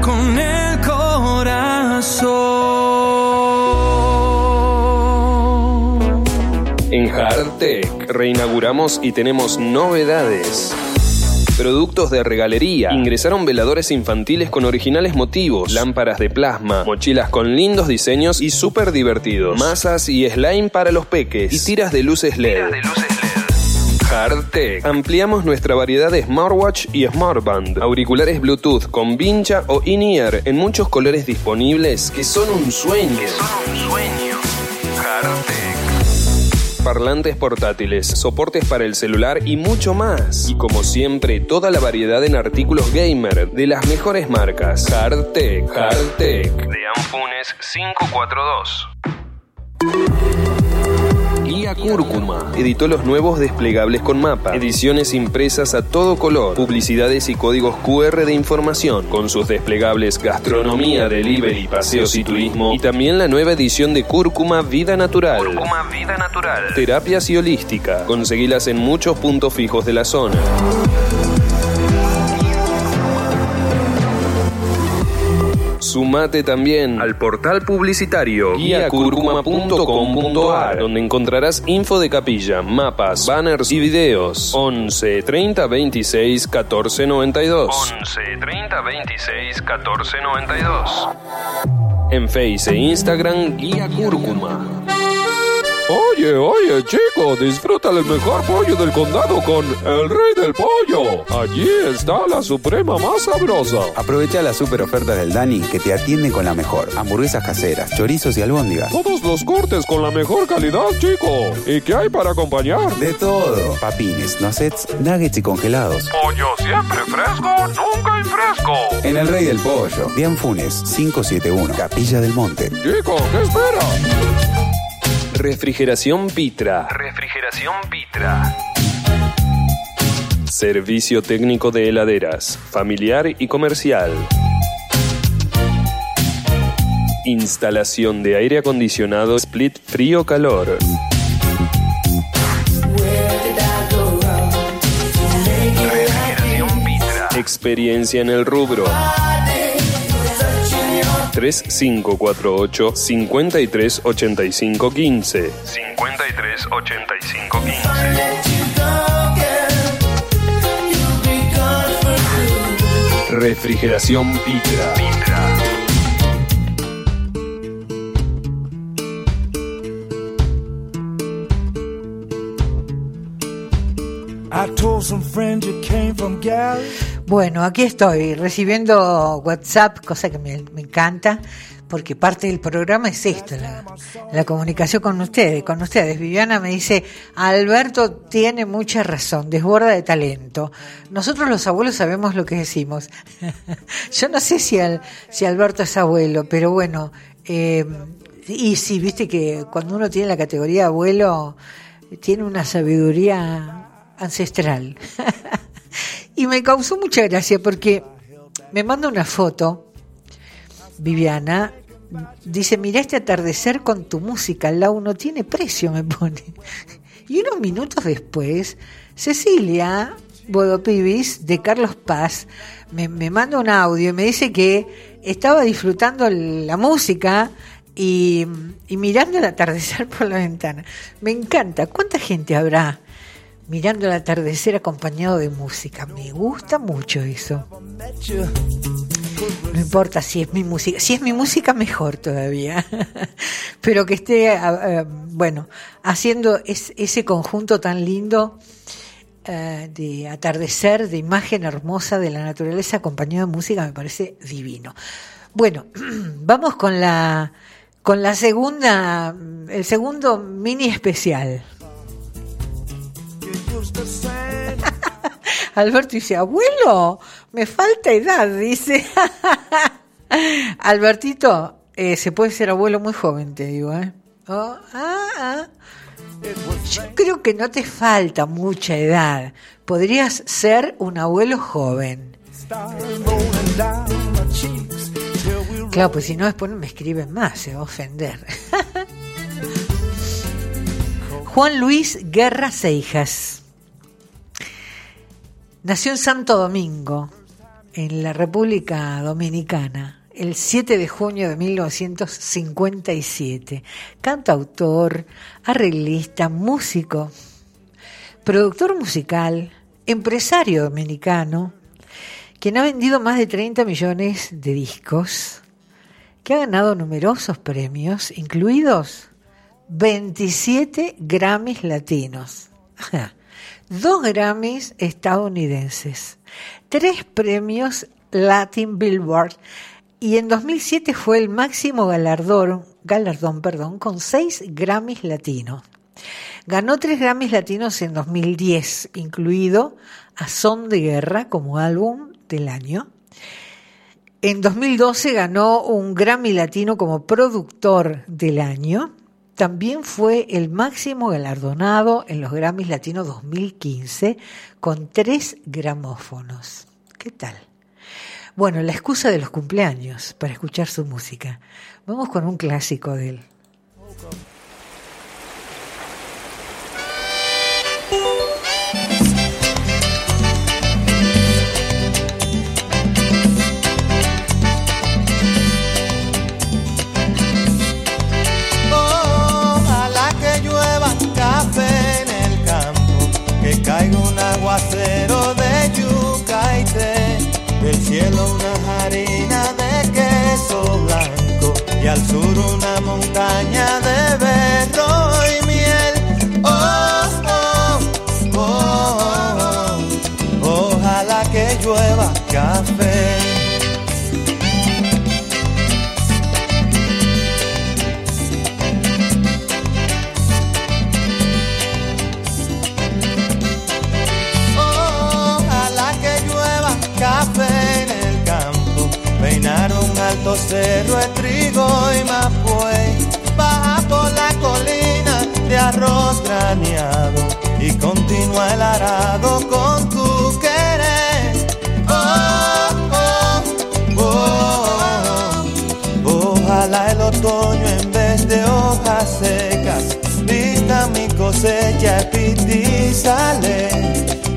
Con el corazón. En Hardtech reinauguramos y tenemos novedades. Productos de regalería. Ingresaron veladores infantiles con originales motivos, lámparas de plasma, mochilas con lindos diseños y súper divertidos, masas y slime para los peques y tiras de luces LED. Hardtech. Ampliamos nuestra variedad de smartwatch y smartband, auriculares Bluetooth con vincha o in-ear en muchos colores disponibles que son un sueño. Son un sueño. Hardtech. Parlantes portátiles, soportes para el celular y mucho más. Y como siempre, toda la variedad en artículos gamer de las mejores marcas. Hardtech. Hardtech. De Anfunes 542. Guía Cúrcuma. Editó los nuevos desplegables con mapa, ediciones impresas a todo color, publicidades y códigos QR de información, con sus desplegables Gastronomía, Delivery, Paseos y Turismo, y también la nueva edición de Cúrcuma Vida Natural. Cúrcuma Vida Natural. Terapias y holística. Conseguilas en muchos puntos fijos de la zona. Sumate también al portal publicitario guiacurcuma.com.ar donde encontrarás info de capilla, mapas, banners y videos. 11 30 26 14 92. 11 30 26 14 92. En Face e Instagram Guía Cúrcuma. Oye, oye, chico, disfruta el mejor pollo del condado con el rey del pollo. Allí está la suprema más sabrosa. Aprovecha las super ofertas del Dani que te atiende con la mejor. Hamburguesas caseras, chorizos y albóndigas. Todos los cortes con la mejor calidad, chico. ¿Y qué hay para acompañar? De todo. Papines, nuggets, nuggets y congelados. Pollo siempre fresco, nunca infresco. En el Rey del Pollo, Dian Funes, 571, Capilla del Monte. Chico, ¿qué espera? Refrigeración Pitra. Refrigeración Pitra. Servicio técnico de heladeras, familiar y comercial. Instalación de aire acondicionado split frío-calor. Refrigeración Pitra. Experiencia en el rubro. 3548 53 85 15 53 85 15. Refrigeración Pitra. Pitra. I told some friends you came from Gary. Bueno, aquí estoy recibiendo WhatsApp, cosa que me, encanta, porque parte del programa es esto, la, comunicación con ustedes, con ustedes. Viviana me dice, Alberto tiene mucha razón, desborda de talento. Nosotros los abuelos sabemos lo que decimos. Yo no sé si, si Alberto es abuelo, pero bueno, eh, y sí, viste que cuando uno tiene la categoría abuelo, tiene una sabiduría ancestral. y me causó mucha gracia porque me manda una foto, Viviana, dice, mira este atardecer con tu música, la no tiene precio, me pone. Y unos minutos después, Cecilia Bodopibis de Carlos Paz me, me manda un audio y me dice que estaba disfrutando la música y, y mirando el atardecer por la ventana. Me encanta. ¿Cuánta gente habrá mirando el atardecer acompañado de música? Me gusta mucho eso. No importa si es mi música, si es mi música mejor todavía, pero que esté, bueno, haciendo ese conjunto tan lindo eh, de atardecer, de imagen hermosa de la naturaleza acompañado de música, me parece divino. Bueno, vamos con la con la segunda, el segundo mini especial. Alberto dice, abuelo, me falta edad, dice. Albertito, eh, se puede ser abuelo muy joven, te digo, ¿eh? Oh, ah, ah. Yo creo que no te falta mucha edad. Podrías ser un abuelo joven. Claro, pues si no después me escriben más, se va a ofender. Juan Luis Guerra Seijas. Nació en Santo Domingo, en la República Dominicana, el 7 de junio de 1957. Cantautor, arreglista, músico, productor musical, empresario dominicano, quien ha vendido más de 30 millones de discos, que ha ganado numerosos premios, incluidos 27 Grammys latinos. dos Grammys estadounidenses, tres premios Latin Billboard y en 2007 fue el máximo galardón, galardón perdón, con seis Grammys latinos. Ganó tres Grammys latinos en 2010, incluido A Son de Guerra como álbum del año. En 2012 ganó un Grammy latino como productor del año también fue el máximo galardonado en los Grammys Latinos 2015 con tres gramófonos. ¿Qué tal? Bueno, la excusa de los cumpleaños para escuchar su música. Vamos con un clásico de él. Al sur una montaña de alto cerro de trigo y mapuey, baja por la colina de arroz graneado y continúa el arado con tu querer. Oh, oh, oh, Ojalá el otoño en vez de hojas secas vista mi cosecha y sale,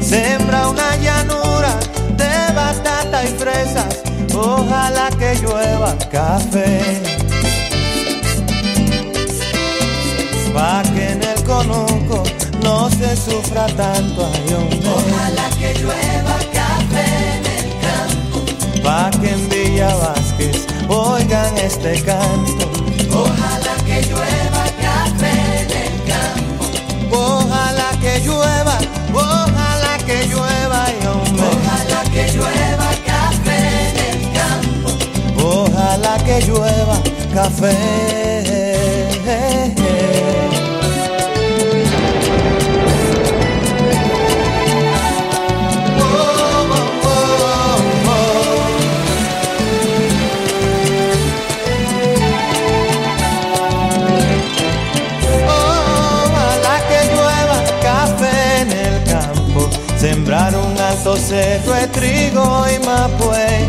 sembra una llanura de batata y fresas ojalá que llueva café. Pa' que en el conuco no se sufra tanto hombre. Ojalá que llueva café en el campo. Pa' que en Villa Vázquez oigan este canto. Ojalá que llueva café en el campo. Ojalá que llueva que llueva café. Sembrar un alto cerro de trigo y mapuey,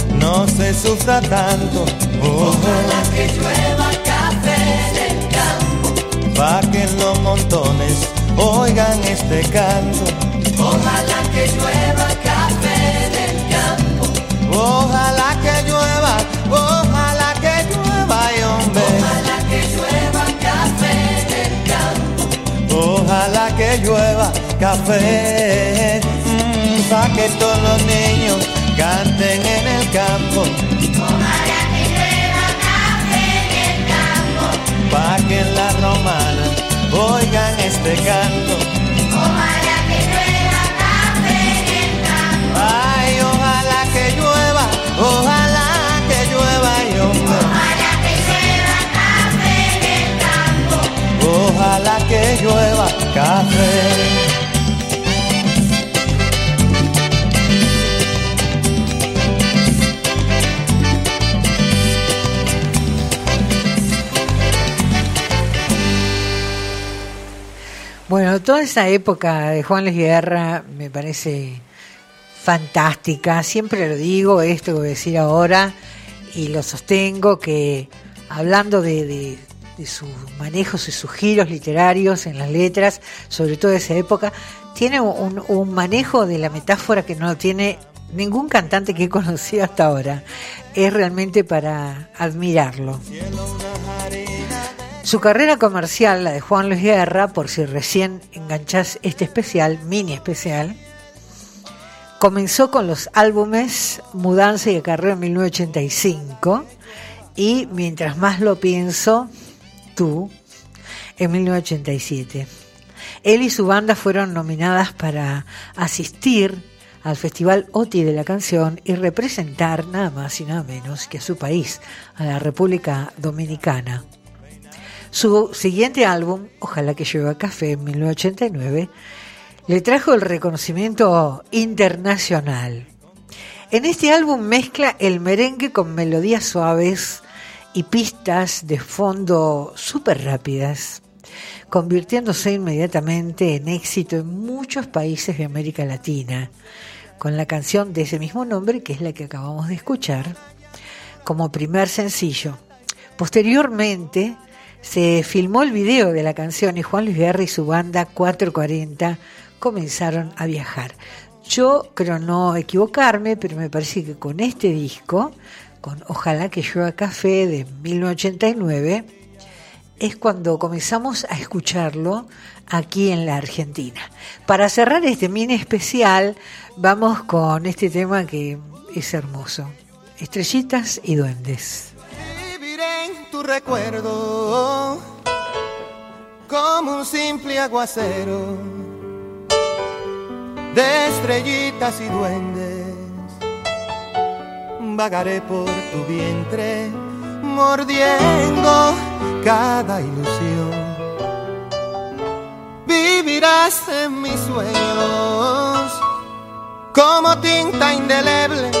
no se sufra tanto. Ojalá que llueva café en el campo. Pa' que los montones oigan este canto. Ojalá que llueva café en el campo. Ojalá que llueva, ojalá que llueva, y hombre. Ojalá que llueva café en el campo. Ojalá que llueva café. mm, pa' que todos los niños canten en el campo. Ojalá que llueva café en el campo. Pa' que en la romana oigan este canto. Ojalá que llueva café en el campo. Ay, ojalá que llueva, ojalá que llueva, y hombre. Ojalá que llueva café en el campo. Ojalá que llueva café. Bueno, toda esa época de Juan Luis Guerra me parece fantástica. Siempre lo digo, esto que voy a decir ahora, y lo sostengo, que hablando de, sus manejos y sus giros literarios en las letras, sobre todo de esa época, tiene un manejo de la metáfora que no tiene ningún cantante que he conocido hasta ahora. Es realmente para admirarlo. Su carrera comercial, la de Juan Luis Guerra, por si recién enganchás este especial, mini especial, comenzó con los álbumes Mudanza y Acarreo en 1985 y Mientras más lo pienso, tú, en 1987. Él y su banda fueron nominadas para asistir al Festival OTI de la canción y representar nada más y nada menos que a su país, a la República Dominicana. Su siguiente álbum, Ojalá que llueva café, en 1989, le trajo el reconocimiento internacional. En este álbum mezcla el merengue con melodías suaves y pistas de fondo súper rápidas, convirtiéndose inmediatamente en éxito en muchos países de América Latina, con la canción de ese mismo nombre, que es la que acabamos de escuchar, como primer sencillo. Posteriormente, se filmó el video de la canción y Juan Luis Guerra y su banda 440 comenzaron a viajar. Yo creo no equivocarme, pero me parece que con este disco, con Ojalá que llueva café de 1989, es cuando comenzamos a escucharlo aquí en la Argentina. Para cerrar este mini especial, vamos con este tema que es hermoso. Estrellitas y duendes recuerdo como un simple aguacero de estrellitas y duendes. Vagaré por tu vientre mordiendo cada ilusión. Vivirás en mis sueños como tinta indeleble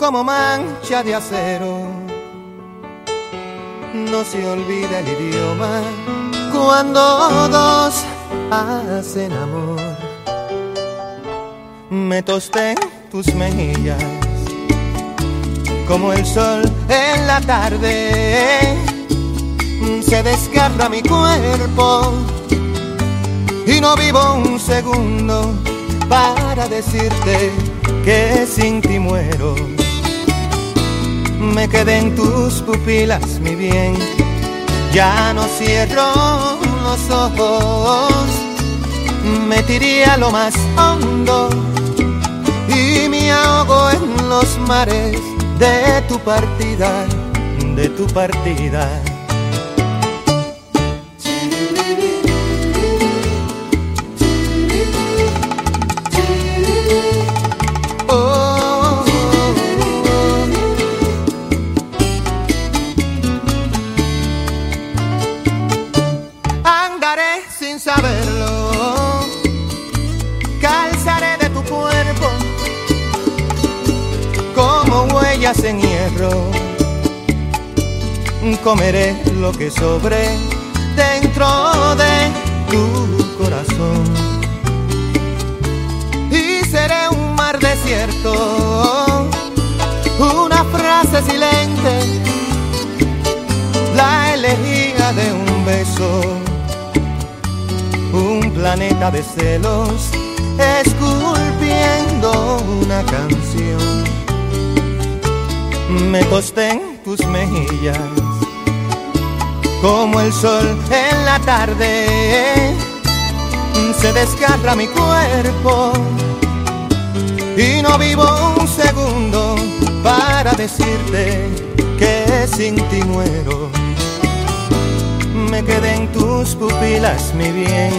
como mancha de acero. No se olvida el idioma cuando dos hacen amor. Me tosté tus mejillas como el sol en la tarde. Se desgarra mi cuerpo y no vivo un segundo para decirte que sin ti muero. Me quedé en tus pupilas, mi bien, ya no cierro los ojos. Me tiré a lo más hondo y me ahogo en los mares de tu partida, de tu partida. Huellas en hierro. Comeré lo que sobre dentro de tu corazón y seré un mar desierto, una frase silente, la elegía de un beso, un planeta de celos, esculpiendo una canción. Me tosté en tus mejillas, como el sol en la tarde se desgarra mi cuerpo y no vivo un segundo para decirte que sin ti muero. Me quedé en tus pupilas, mi bien,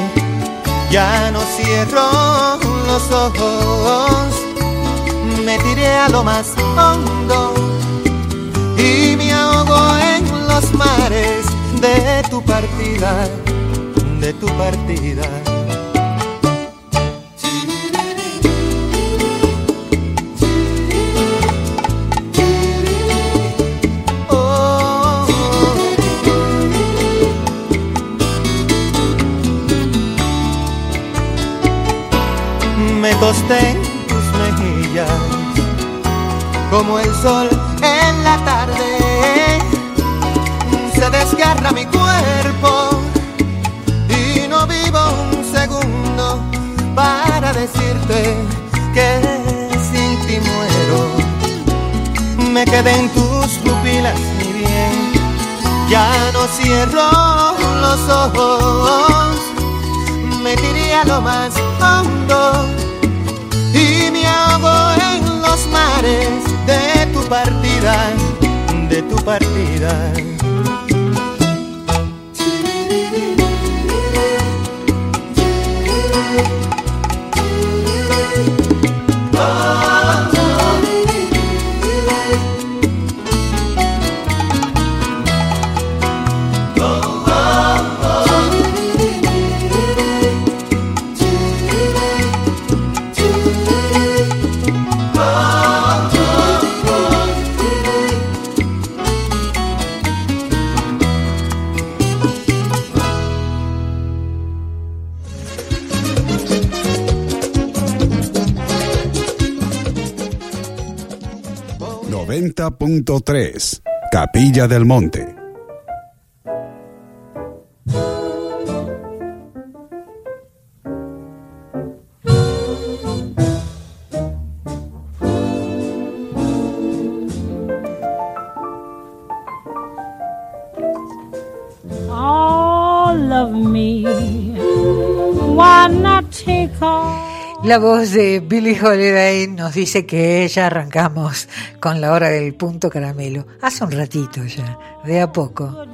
ya no cierro los ojos. Me tiré a lo más hondo y me ahogo en los mares de tu partida, de tu partida. Me no cierro los ojos. Me tiré a lo más hondo y me ahogo en los mares de tu partida, de tu partida. .3 Capilla del Monte. La voz de Billie Holiday nos dice que ya arrancamos con la hora del punto caramelo. Hace un ratito ya, de a poco.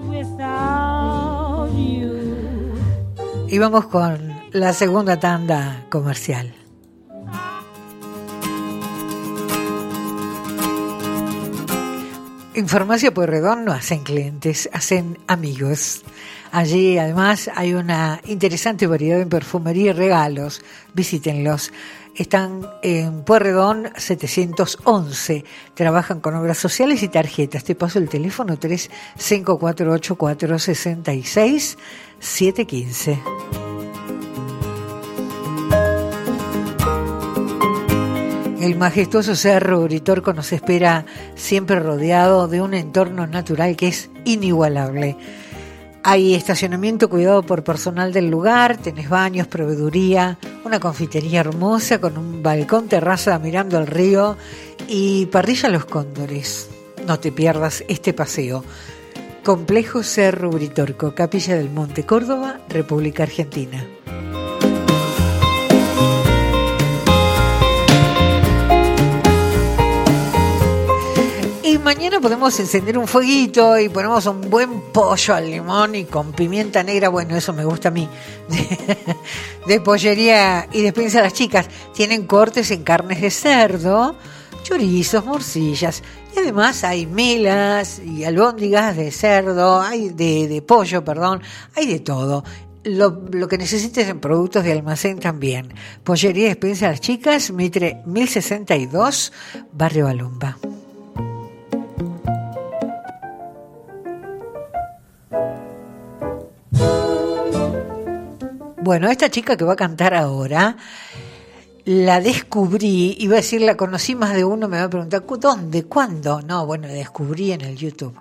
Y vamos con la segunda tanda comercial. En Farmacia Pueyrredón no hacen clientes, hacen amigos. Allí además hay una interesante variedad en perfumería y regalos. Visítenlos. Están en Pueyrredón 711. Trabajan con obras sociales y tarjetas. Te paso el teléfono 3548466715. 715. El majestuoso cerro Uritorco nos espera siempre rodeado de un entorno natural que es inigualable. Hay estacionamiento cuidado por personal del lugar, tenés baños, proveeduría, una confitería hermosa con un balcón terraza mirando al río y parrilla Los Cóndores. No te pierdas este paseo. Complejo Cerro Britorco, Capilla del Monte, Córdoba, República Argentina. Y mañana podemos encender un fueguito y ponemos un buen pollo al limón y con pimienta negra. Bueno, eso me gusta a mí. De, pollería y despensa a las chicas. Tienen cortes en carnes de cerdo, chorizos, morcillas. Y además hay melas y albóndigas de cerdo, hay de, de pollo, perdón. Hay de todo. Lo, que necesites en productos de almacén también. Pollería y despensa a las chicas, Mitre 1062, Barrio Balumba. Bueno, esta chica que va a cantar ahora, la descubrí, iba a decir, la conocí más de uno, me va a preguntar, ¿dónde? ¿Cuándo? No, bueno, la descubrí en el YouTube.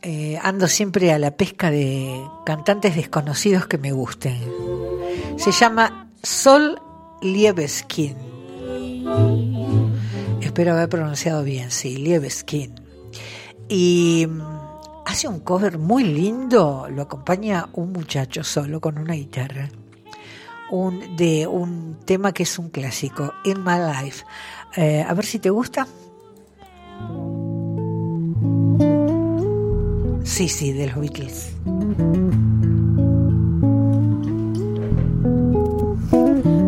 Eh, ando siempre a la pesca de cantantes desconocidos que me gusten. Se llama Sol Liebeskin. Espero haber pronunciado bien, sí, Liebeskin. Y hace un cover muy lindo, lo acompaña un muchacho solo con una guitarra, un, de un tema que es un clásico, In My Life. Eh, a ver si te gusta. Sí, sí, de los Beatles.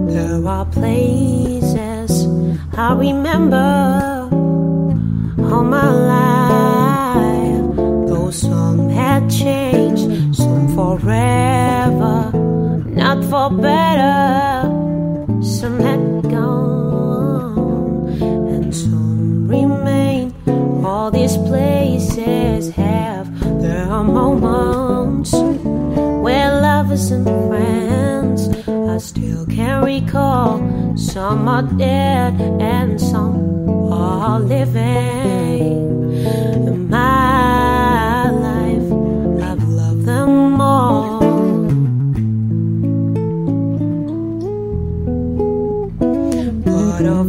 There are places I remember all my life. Forever, not for better. Some had gone, and some remain. All these places have their moments where lovers and friends I still can recall. Some are dead and some are living. In my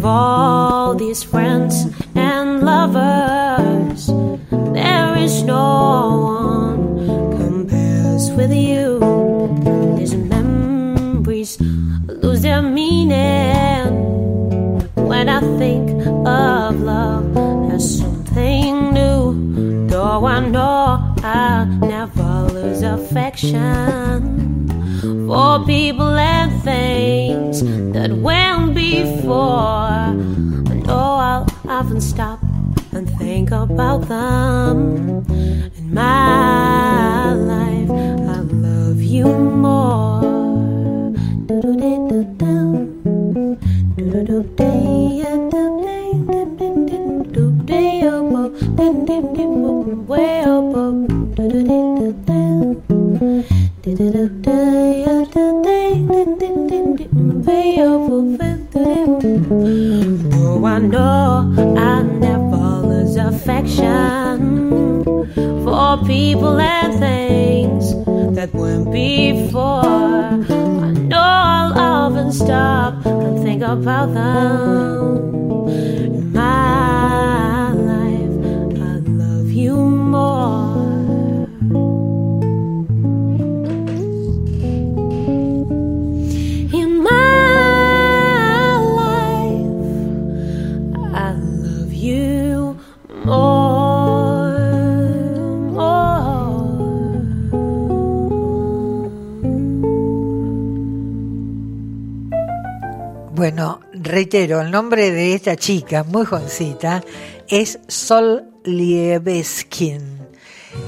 all these friends and lovers, there is no one compares with you. These memories lose their meaning when I think of love as something new. Though I know I'll never lose affection for people and things that went before. I know I'll often stop and think about them. In my life, I love you more. Way Though I know I never lose affection for people and things that went before. I know I'll often stop and think about them. Bueno, reitero, el nombre de esta chica, muy jovencita, es Sol Liebeskin.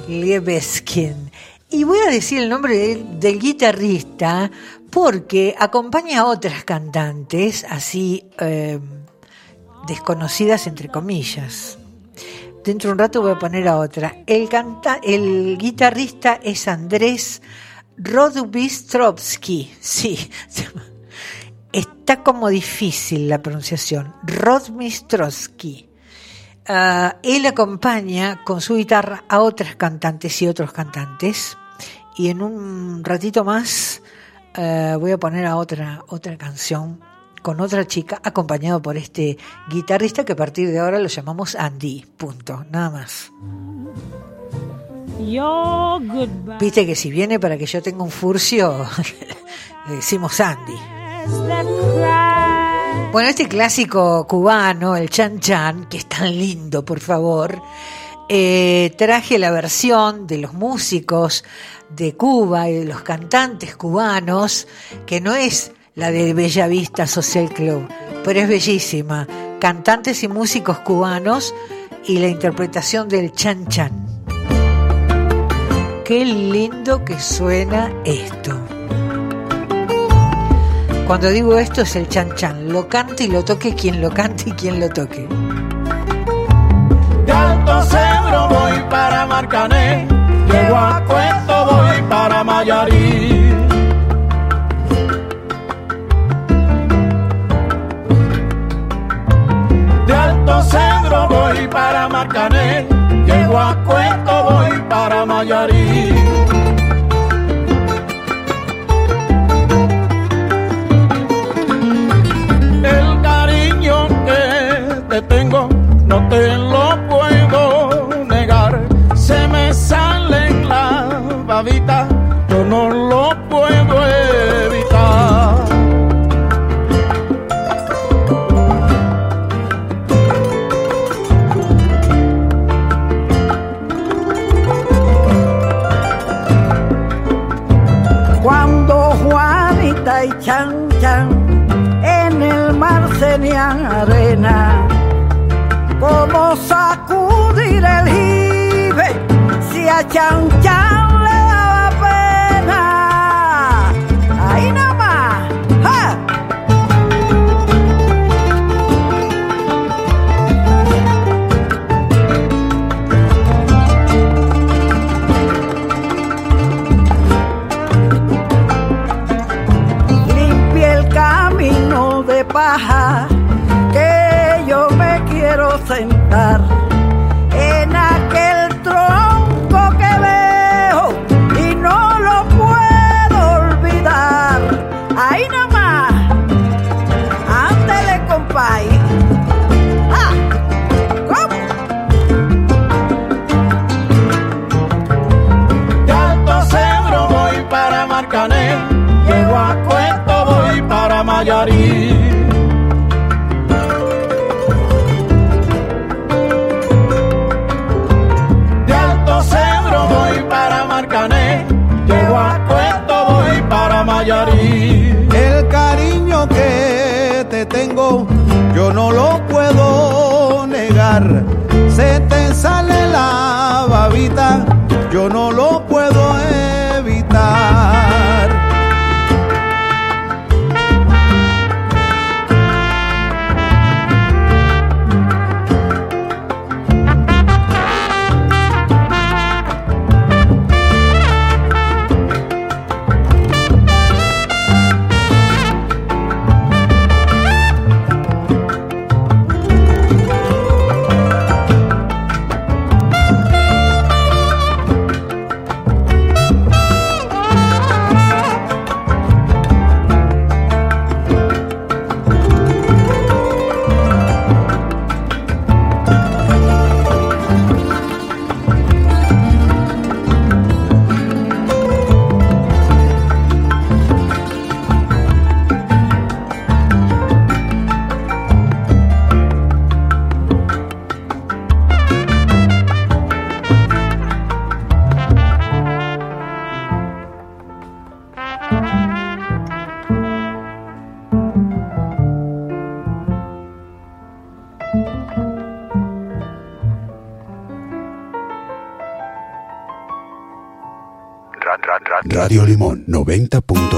Liebeskin. Y voy a decir el nombre del, guitarrista porque acompaña a otras cantantes, así eh, desconocidas entre comillas. Dentro de un rato voy a poner a otra. El, canta, el guitarrista es Andrés Rodbistrovsky. Sí, está como difícil la pronunciación. Rodbistrovsky. Ah, él acompaña con su guitarra a otras cantantes y otros cantantes. Y en un ratito más eh, voy a poner a otra, otra canción con otra chica, acompañado por este guitarrista que a partir de ahora lo llamamos Andy. Punto, nada más. Viste que si viene para que yo tenga un furcio, le decimos Andy. Bueno, este clásico cubano, el Chan Chan, que es tan lindo, por favor, eh, traje la versión de los músicos de Cuba y de los cantantes cubanos, que no es la de Bella Vista Social Club, pero es bellísima. Cantantes y músicos cubanos y la interpretación del Chan Chan. Qué lindo que suena esto. Cuando digo esto es el chan chan, lo cante y lo toque quien lo cante y quien lo toque. De Alto Cedro voy para Marcané, llego a Cuesto voy para Mayarí. De Alto Cedro voy para Marcané, llego a Cuesto voy para Mayarí. Te tengo no te lo puedo negar. Se me sale en la babita, yo no lo puedo evitar. Cuando Juanita y Chan Chan en el mar tenían negar.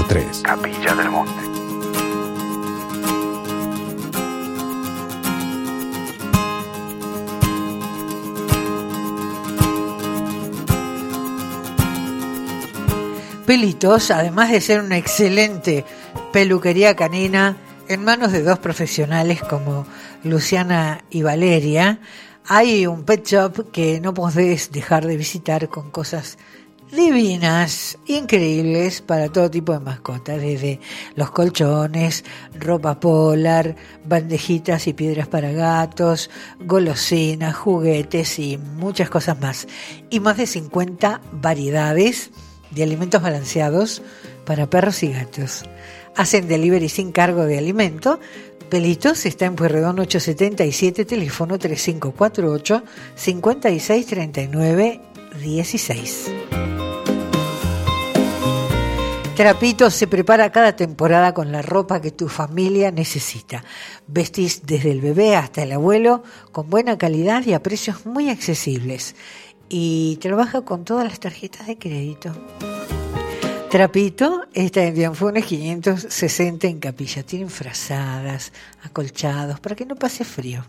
90.3. Capilla del Monte. Pelitos, además de ser una excelente peluquería canina en manos de dos profesionales como Luciana y Valeria, hay un pet shop que no podés dejar de visitar con cosas divinas, increíbles para todo tipo de mascotas, desde los colchones, ropa polar, bandejitas y piedras para gatos, golosinas, juguetes y muchas cosas más. Y más de 50 variedades de alimentos balanceados para perros y gatos. Hacen delivery sin cargo de alimento. Pelitos está en Pueyrredón 877, teléfono 3548 5639 16. Trapito se prepara cada temporada con la ropa que tu familia necesita. Vestís desde el bebé hasta el abuelo con buena calidad y a precios muy accesibles. Y trabaja con todas las tarjetas de crédito. Trapito está en Dianfunes 560 en Capilla. Tienen frazadas, acolchados, para que no pase frío.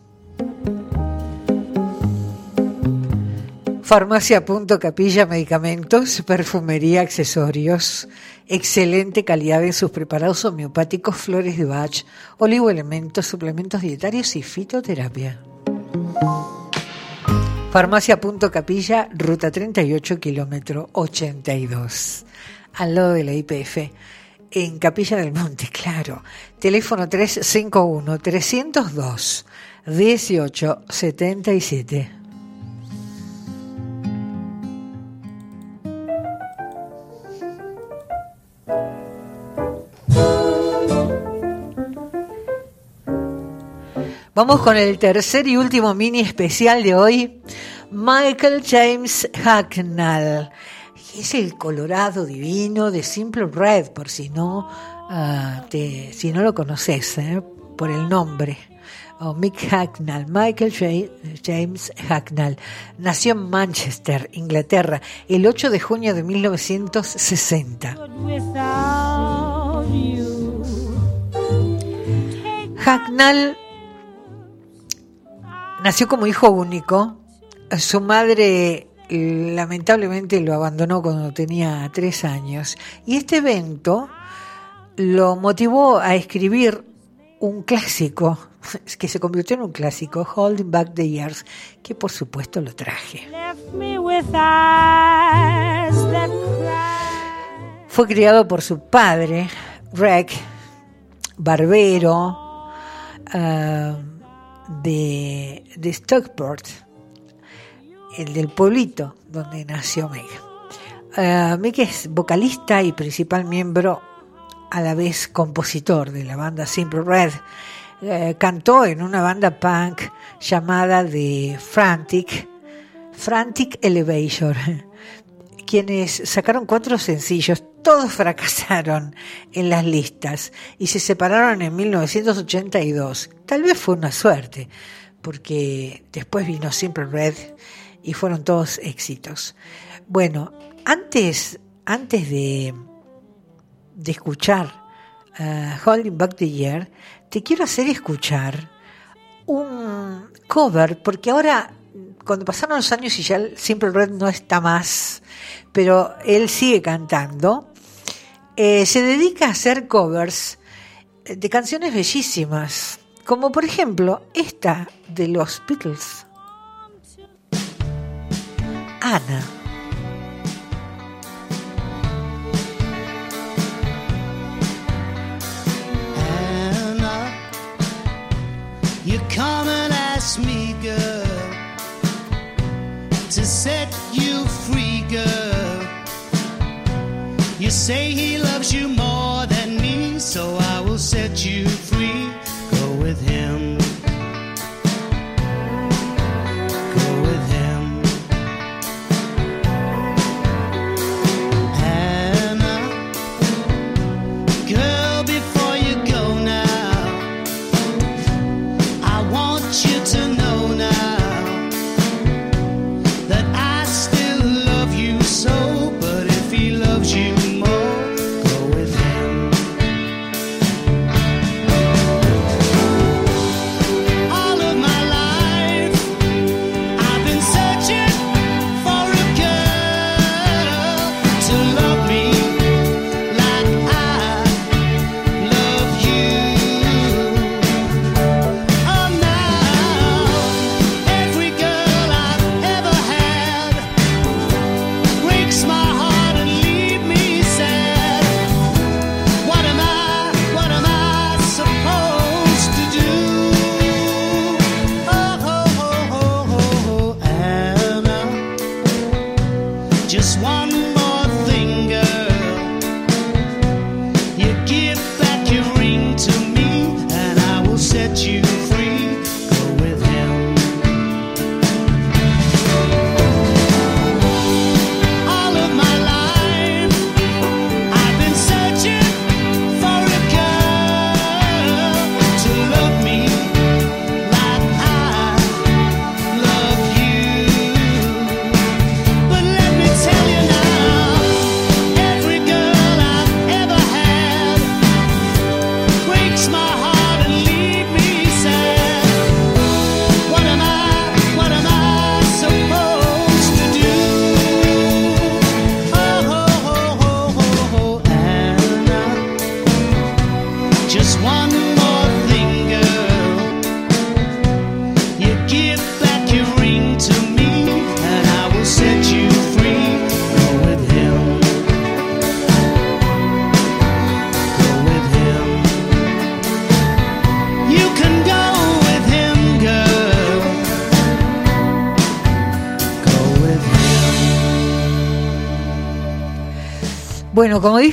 Farmacia Punto Capilla, medicamentos, perfumería, accesorios. Excelente calidad en sus preparados homeopáticos, flores de Bach, oligoelementos, suplementos dietarios y fitoterapia. Farmacia Punto Capilla, ruta 38, kilómetro 82, al lado de la IPF, en Capilla del Monte, claro. Teléfono 351-302-1877. Vamos con el tercer y último mini especial de hoy. Michael James Hacknall. Es el Colorado divino de Simple Red, por si no, ah, te, si no lo conoces, eh, por el nombre. O Mick Hacknall, Michael James Hacknall, nació en Manchester, Inglaterra, el 8 de junio de 1960. without you. Hacknall nació como hijo único. Su madre eh, lamentablemente lo abandonó cuando tenía tres años. Y este evento lo motivó a escribir un clásico, que se convirtió en un clásico, Holding Back the Years, que por supuesto lo traje. Fue criado por su padre, Reg, barbero ah, de, de Stockport, el del pueblito donde nació Meg. Ah, Meg es vocalista y principal miembro, a la vez compositor de la banda Simple Red. Eh, cantó en una banda punk llamada The Frantic, Frantic Elevator, quienes sacaron cuatro sencillos, todos fracasaron en las listas y se separaron en 1982. Tal vez fue una suerte, porque después vino Simple Red y fueron todos éxitos. Bueno, antes, antes de, de escuchar uh, Holding Back the Year, te quiero hacer escuchar un cover, porque ahora, cuando pasaron los años y ya Simple Red no está más, pero él sigue cantando, eh, se dedica a hacer covers de canciones bellísimas, como por ejemplo esta de los Beatles. Ana. Anna, you come and ask me, girl, to set you free, girl. You say he loves you more than me, so I will set you free. Go with him.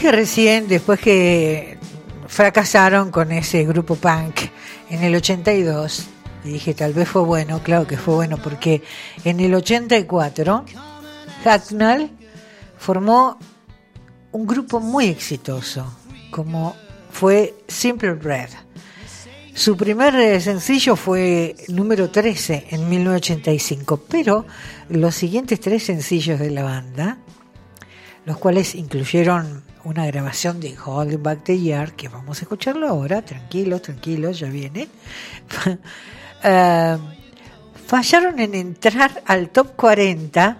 Dije recién, después que fracasaron con ese grupo punk en el 82, y dije tal vez fue bueno, claro que fue bueno, porque en el 84 Hacknall formó un grupo muy exitoso, como fue Simple Red. Su primer sencillo fue número 13 en 1985, pero los siguientes tres sencillos de la banda, los cuales incluyeron una grabación de Holding Back the Year, que vamos a escucharlo ahora, tranquilos, tranquilos, ya viene, eh, fallaron en entrar al top 40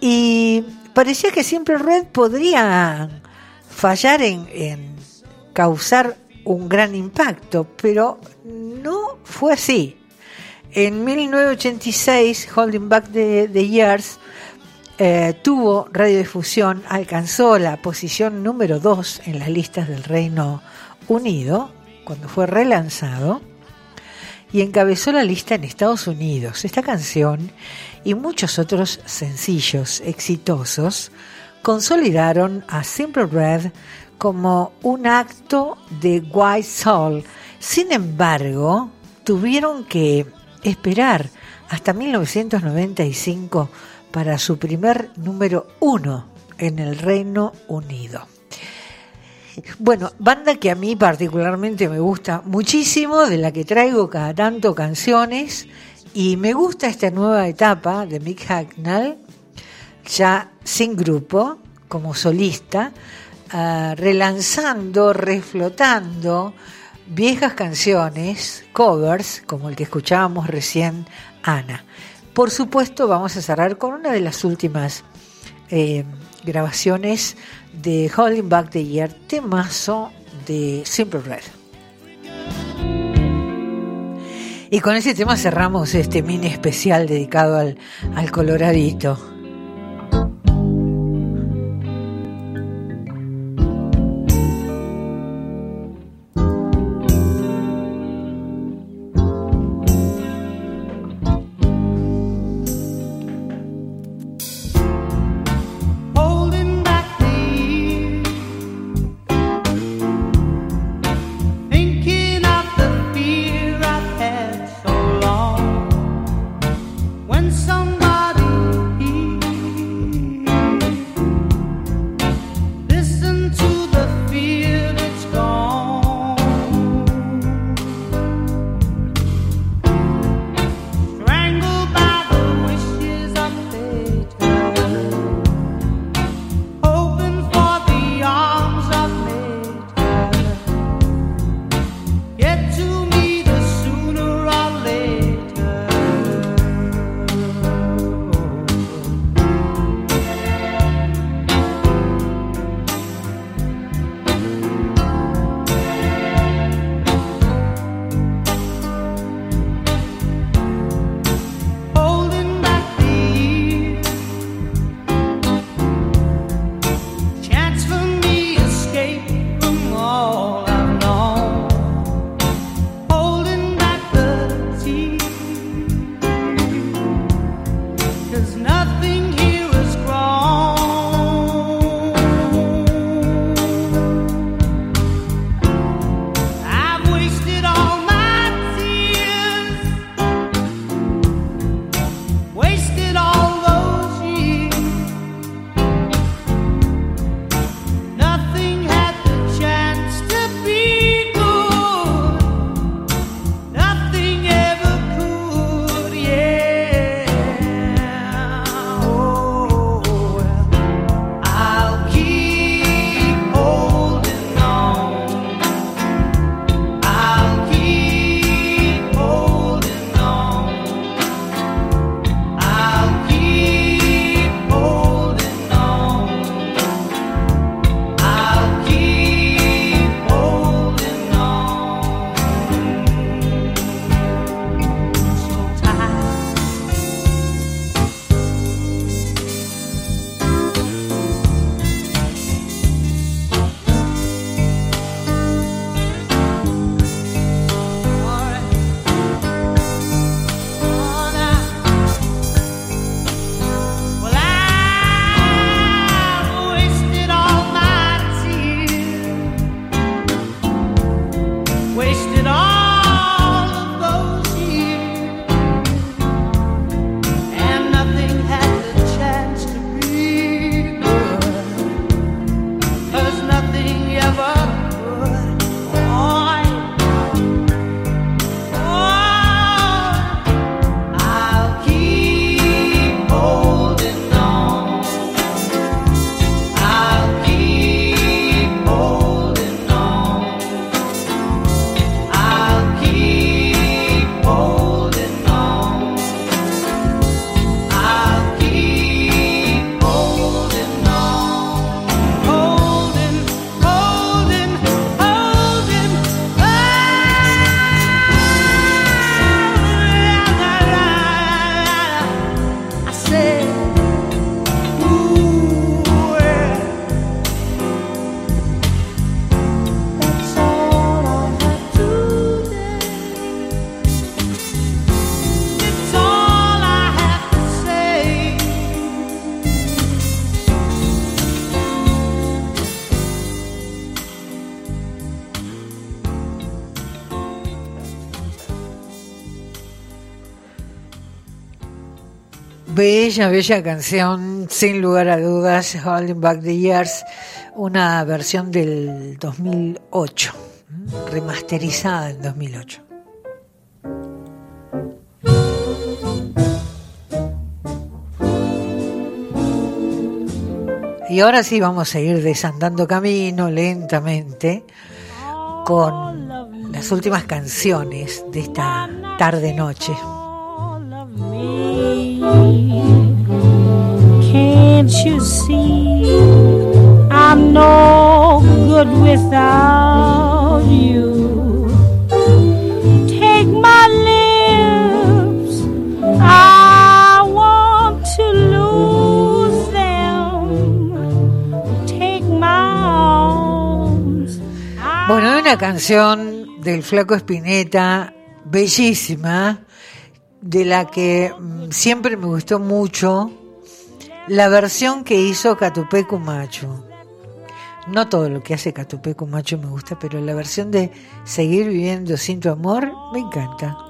y parecía que siempre Red podría fallar en, en causar un gran impacto, pero no fue así. En 1986, Holding Back the, the Years eh, tuvo radiodifusión, alcanzó la posición número 2 en las listas del Reino Unido cuando fue relanzado y encabezó la lista en Estados Unidos. Esta canción y muchos otros sencillos exitosos consolidaron a Simple Red como un acto de White Soul. Sin embargo, tuvieron que esperar hasta 1995 para su primer número uno en el Reino Unido. Bueno, banda que a mí particularmente me gusta muchísimo, de la que traigo cada tanto canciones, y me gusta esta nueva etapa de Mick Hacknell, ya sin grupo, como solista, ah, relanzando, reflotando viejas canciones, covers, como el que escuchábamos recién, Ana. Por supuesto, vamos a cerrar con una de las últimas eh, grabaciones de Holding Back the Year, temazo de Simple Red. Y con ese tema cerramos este mini especial dedicado al, al Coloradito. Bella, bella canción, sin lugar a dudas, Holding Back the Years, una versión del 2008, remasterizada en 2008. Y ahora sí vamos a ir desandando camino lentamente con las últimas canciones de esta tarde-noche. Can't you see I'm good without you? Take my. Bueno, una canción del Flaco Espineta, bellísima, de la que mm, siempre me gustó mucho, la versión que hizo Catupé Cumacho. No todo lo que hace Catupé Cumacho me gusta, pero la versión de Seguir viviendo sin tu amor me encanta.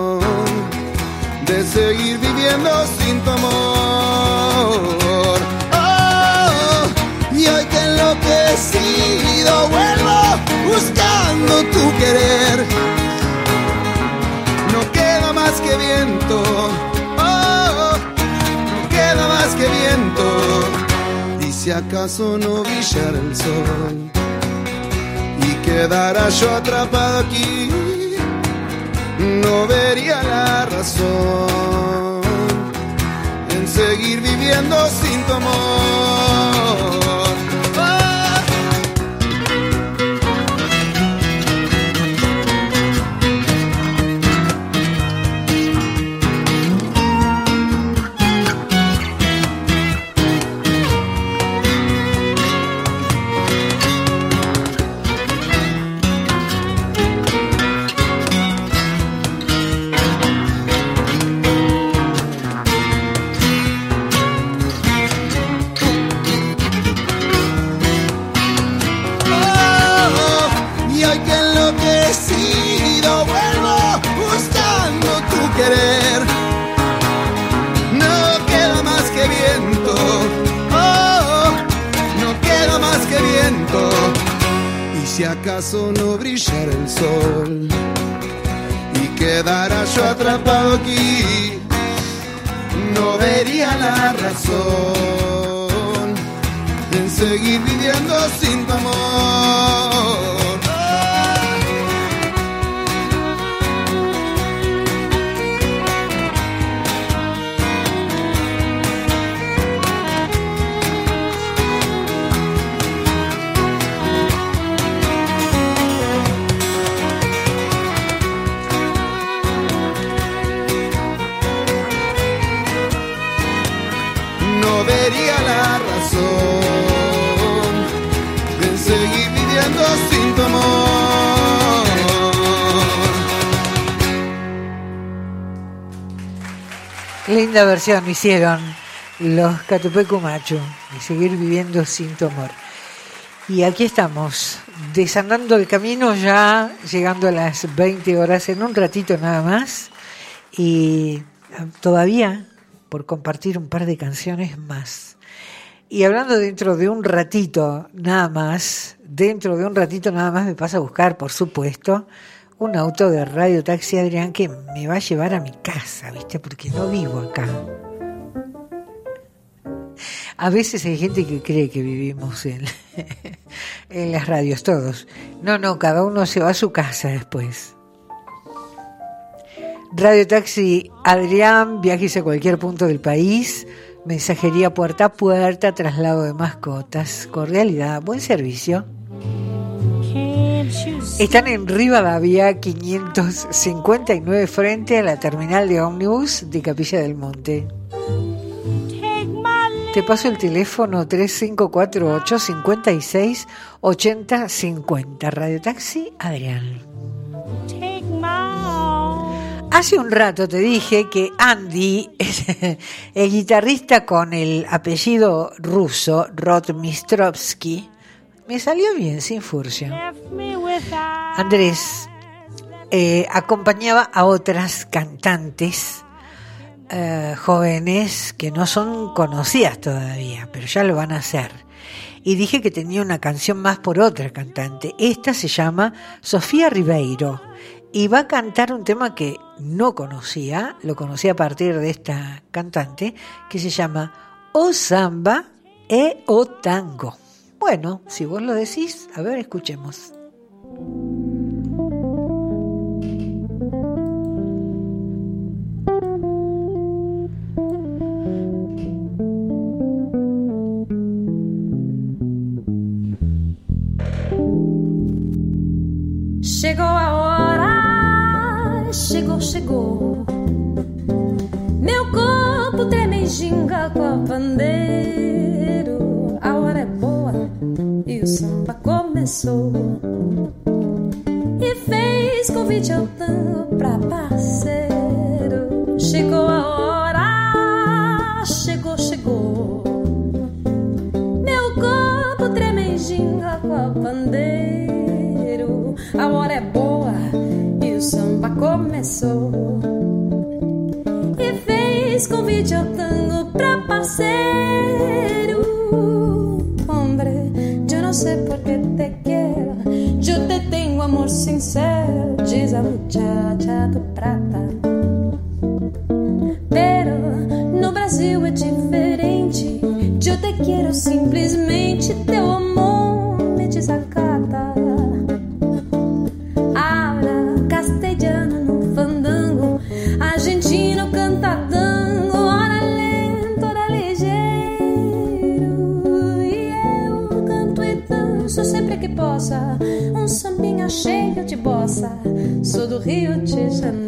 de seguir viviendo sin tu amor. Oh, y hoy que enloquecido vuelvo buscando tu querer. No queda más que viento, oh, no queda más que viento. Y si acaso no brillara el sol y quedara yo atrapado aquí no vería la razón en seguir viviendo sin tu amor. Si acaso no brillara el sol y quedara yo atrapado aquí, no vería la razón en seguir viviendo sin tu amor. Linda versión hicieron los Catupecu Macho y seguir viviendo sin tu amor. Y aquí estamos, desandando el camino ya, llegando a las 20 horas en un ratito nada más. Y ah, todavía por compartir un par de canciones más. Y hablando dentro de un ratito nada más, dentro de un ratito nada más me pasa a buscar, por supuesto, un auto de Radio Taxi Adrián que me va a llevar a mi casa, ¿viste? Porque no vivo acá. A veces hay gente que cree que vivimos en, las radios, todos. No, no, cada uno se va a su casa después. Radio Taxi Adrián, viajes a cualquier punto del país, mensajería puerta a puerta, traslado de mascotas, cordialidad, buen servicio. Están en Rivadavia 559 frente a la terminal de ómnibus de Capilla del Monte. Te paso el teléfono 3548 56 80 50. Radio Taxi Adrián. Hace un rato te dije que Andy, el guitarrista con el apellido ruso Rotmistrovsky, me salió bien sin furcio. Andrés eh, acompañaba a otras cantantes eh, jóvenes que no son conocidas todavía, pero ya lo van a hacer. Y dije que tenía una canción más por otra cantante. Esta se llama Sofía Ribeiro y va a cantar un tema que no conocía, lo conocí a partir de esta cantante, que se llama O Samba e O Tango. Bueno, si vos lo decís, a ver, escuchemos. Chegou a hora, chegou, chegou. Meu corpo treme ginga com a pandeiro. A hora é boa e o samba começou. E fez convite ao tango pra parceiro. Chegou a hora, chegou, chegou. Meu corpo treme com a pandeiro. A hora é boa e o samba começou. E fez convite ao tango pra parceiro. No sé por qué te quiero. Yo te tengo amor sincero, diz a muchacha do prata. Pero no Brasil é diferente. Eu te quero simplesmente, teu amor me desacata. Sou do Rio de Janeiro.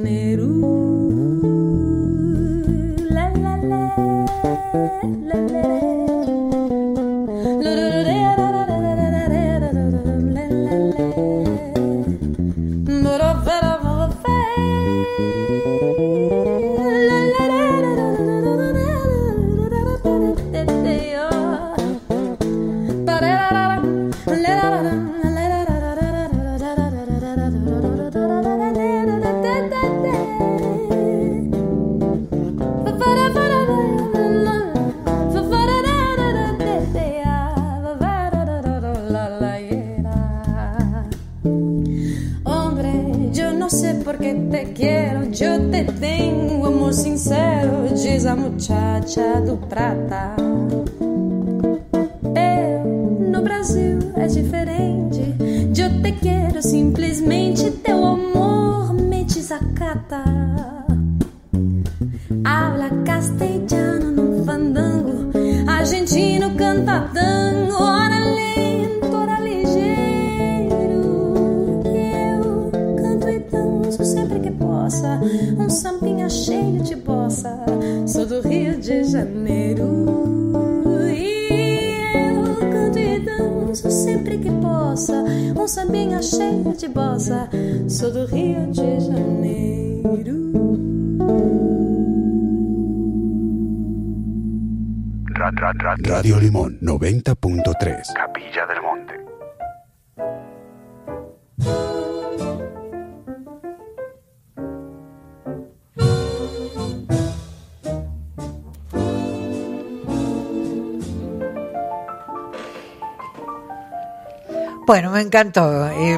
Bueno, me encantó. eh,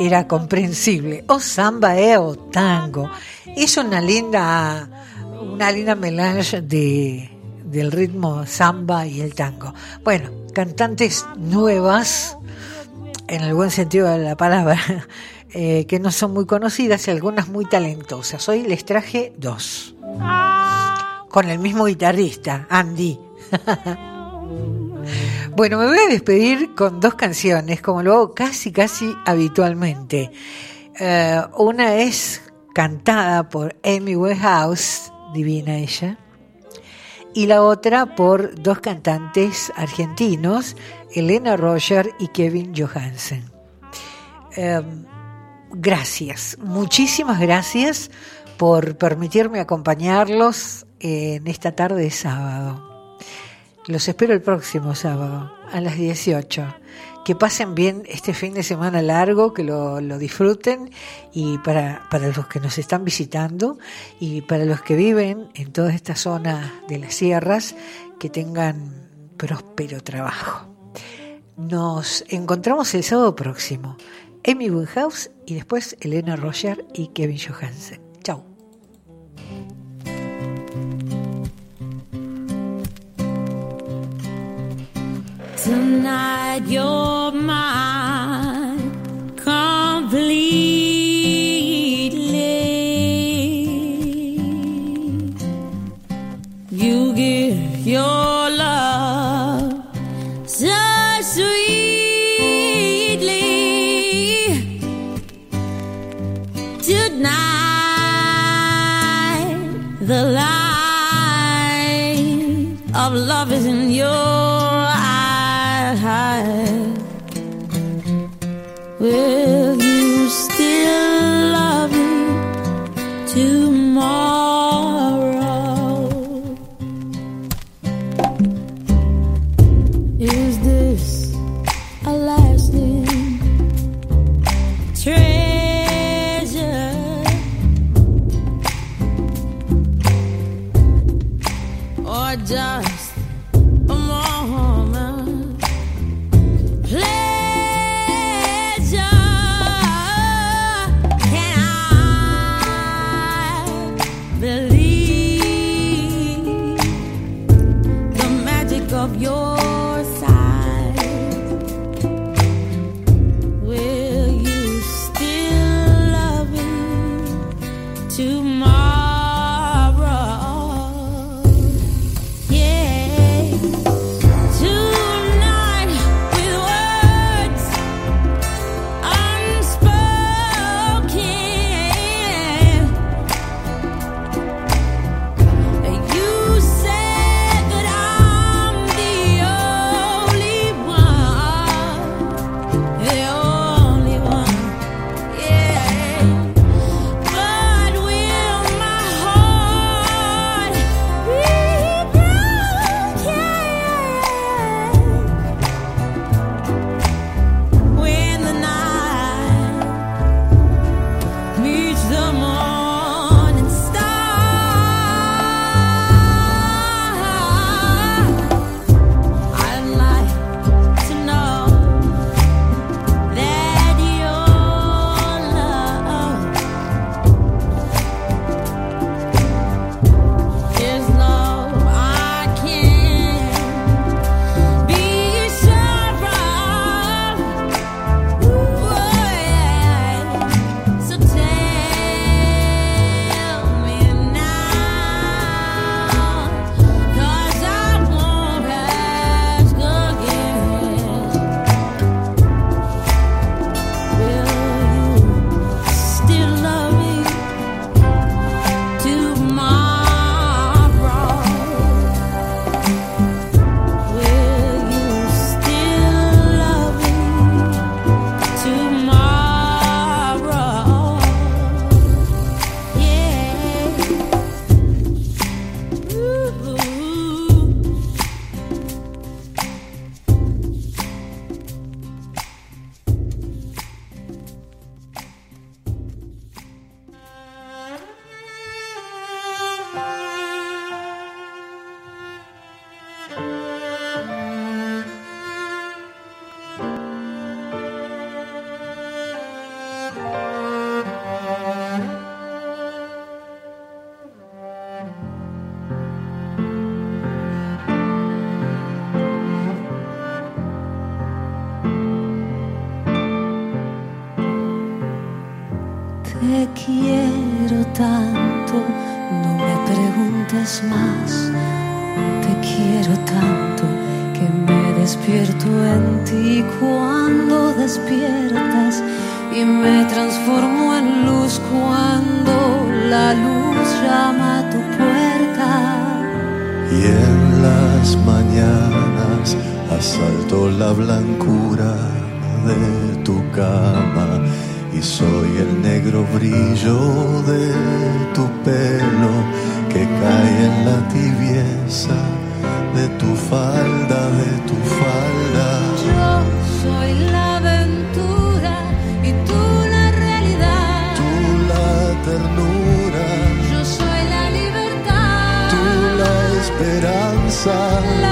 era comprensible. O samba eh, o tango. Es una linda, una linda melange de, del ritmo samba y el tango. Bueno, cantantes nuevas, en el buen sentido de la palabra, eh, que no son muy conocidas y algunas muy talentosas. Hoy les traje dos, con el mismo guitarrista, Andy. Bueno, me voy a despedir con dos canciones, como lo hago casi, casi habitualmente. Eh, una es cantada por Amy Winehouse, divina ella, y la otra por dos cantantes argentinos, Elena Roger y Kevin Johansen. Eh, gracias, muchísimas gracias por permitirme acompañarlos en esta tarde de sábado. Los espero el próximo sábado a las 18. Que pasen bien este fin de semana largo, que lo, disfruten y para, para los que nos están visitando y para los que viven en toda esta zona de las sierras, que tengan próspero trabajo. Nos encontramos el sábado próximo. Amy Winehouse y después Elena Roger y Kevin Johansen. Tonight you're mine Te quiero tanto, no me preguntes más. Te quiero tanto que me despierto en ti cuando despiertas y me transformo en luz cuando la luz llama a tu puerta. Y en las mañanas asalto la blancura de tu cama y soy el negro brillo de tu pelo que cae en la tibieza de tu falda, de tu falda. sun.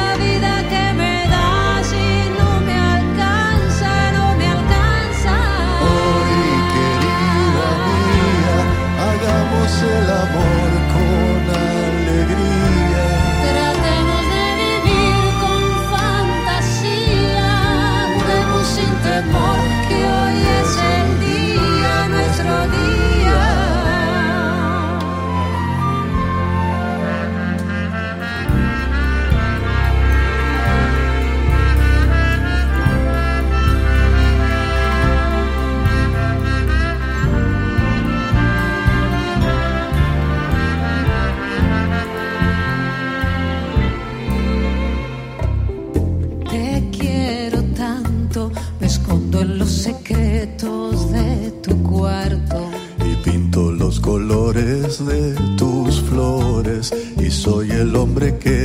De tus flores y soy el hombre que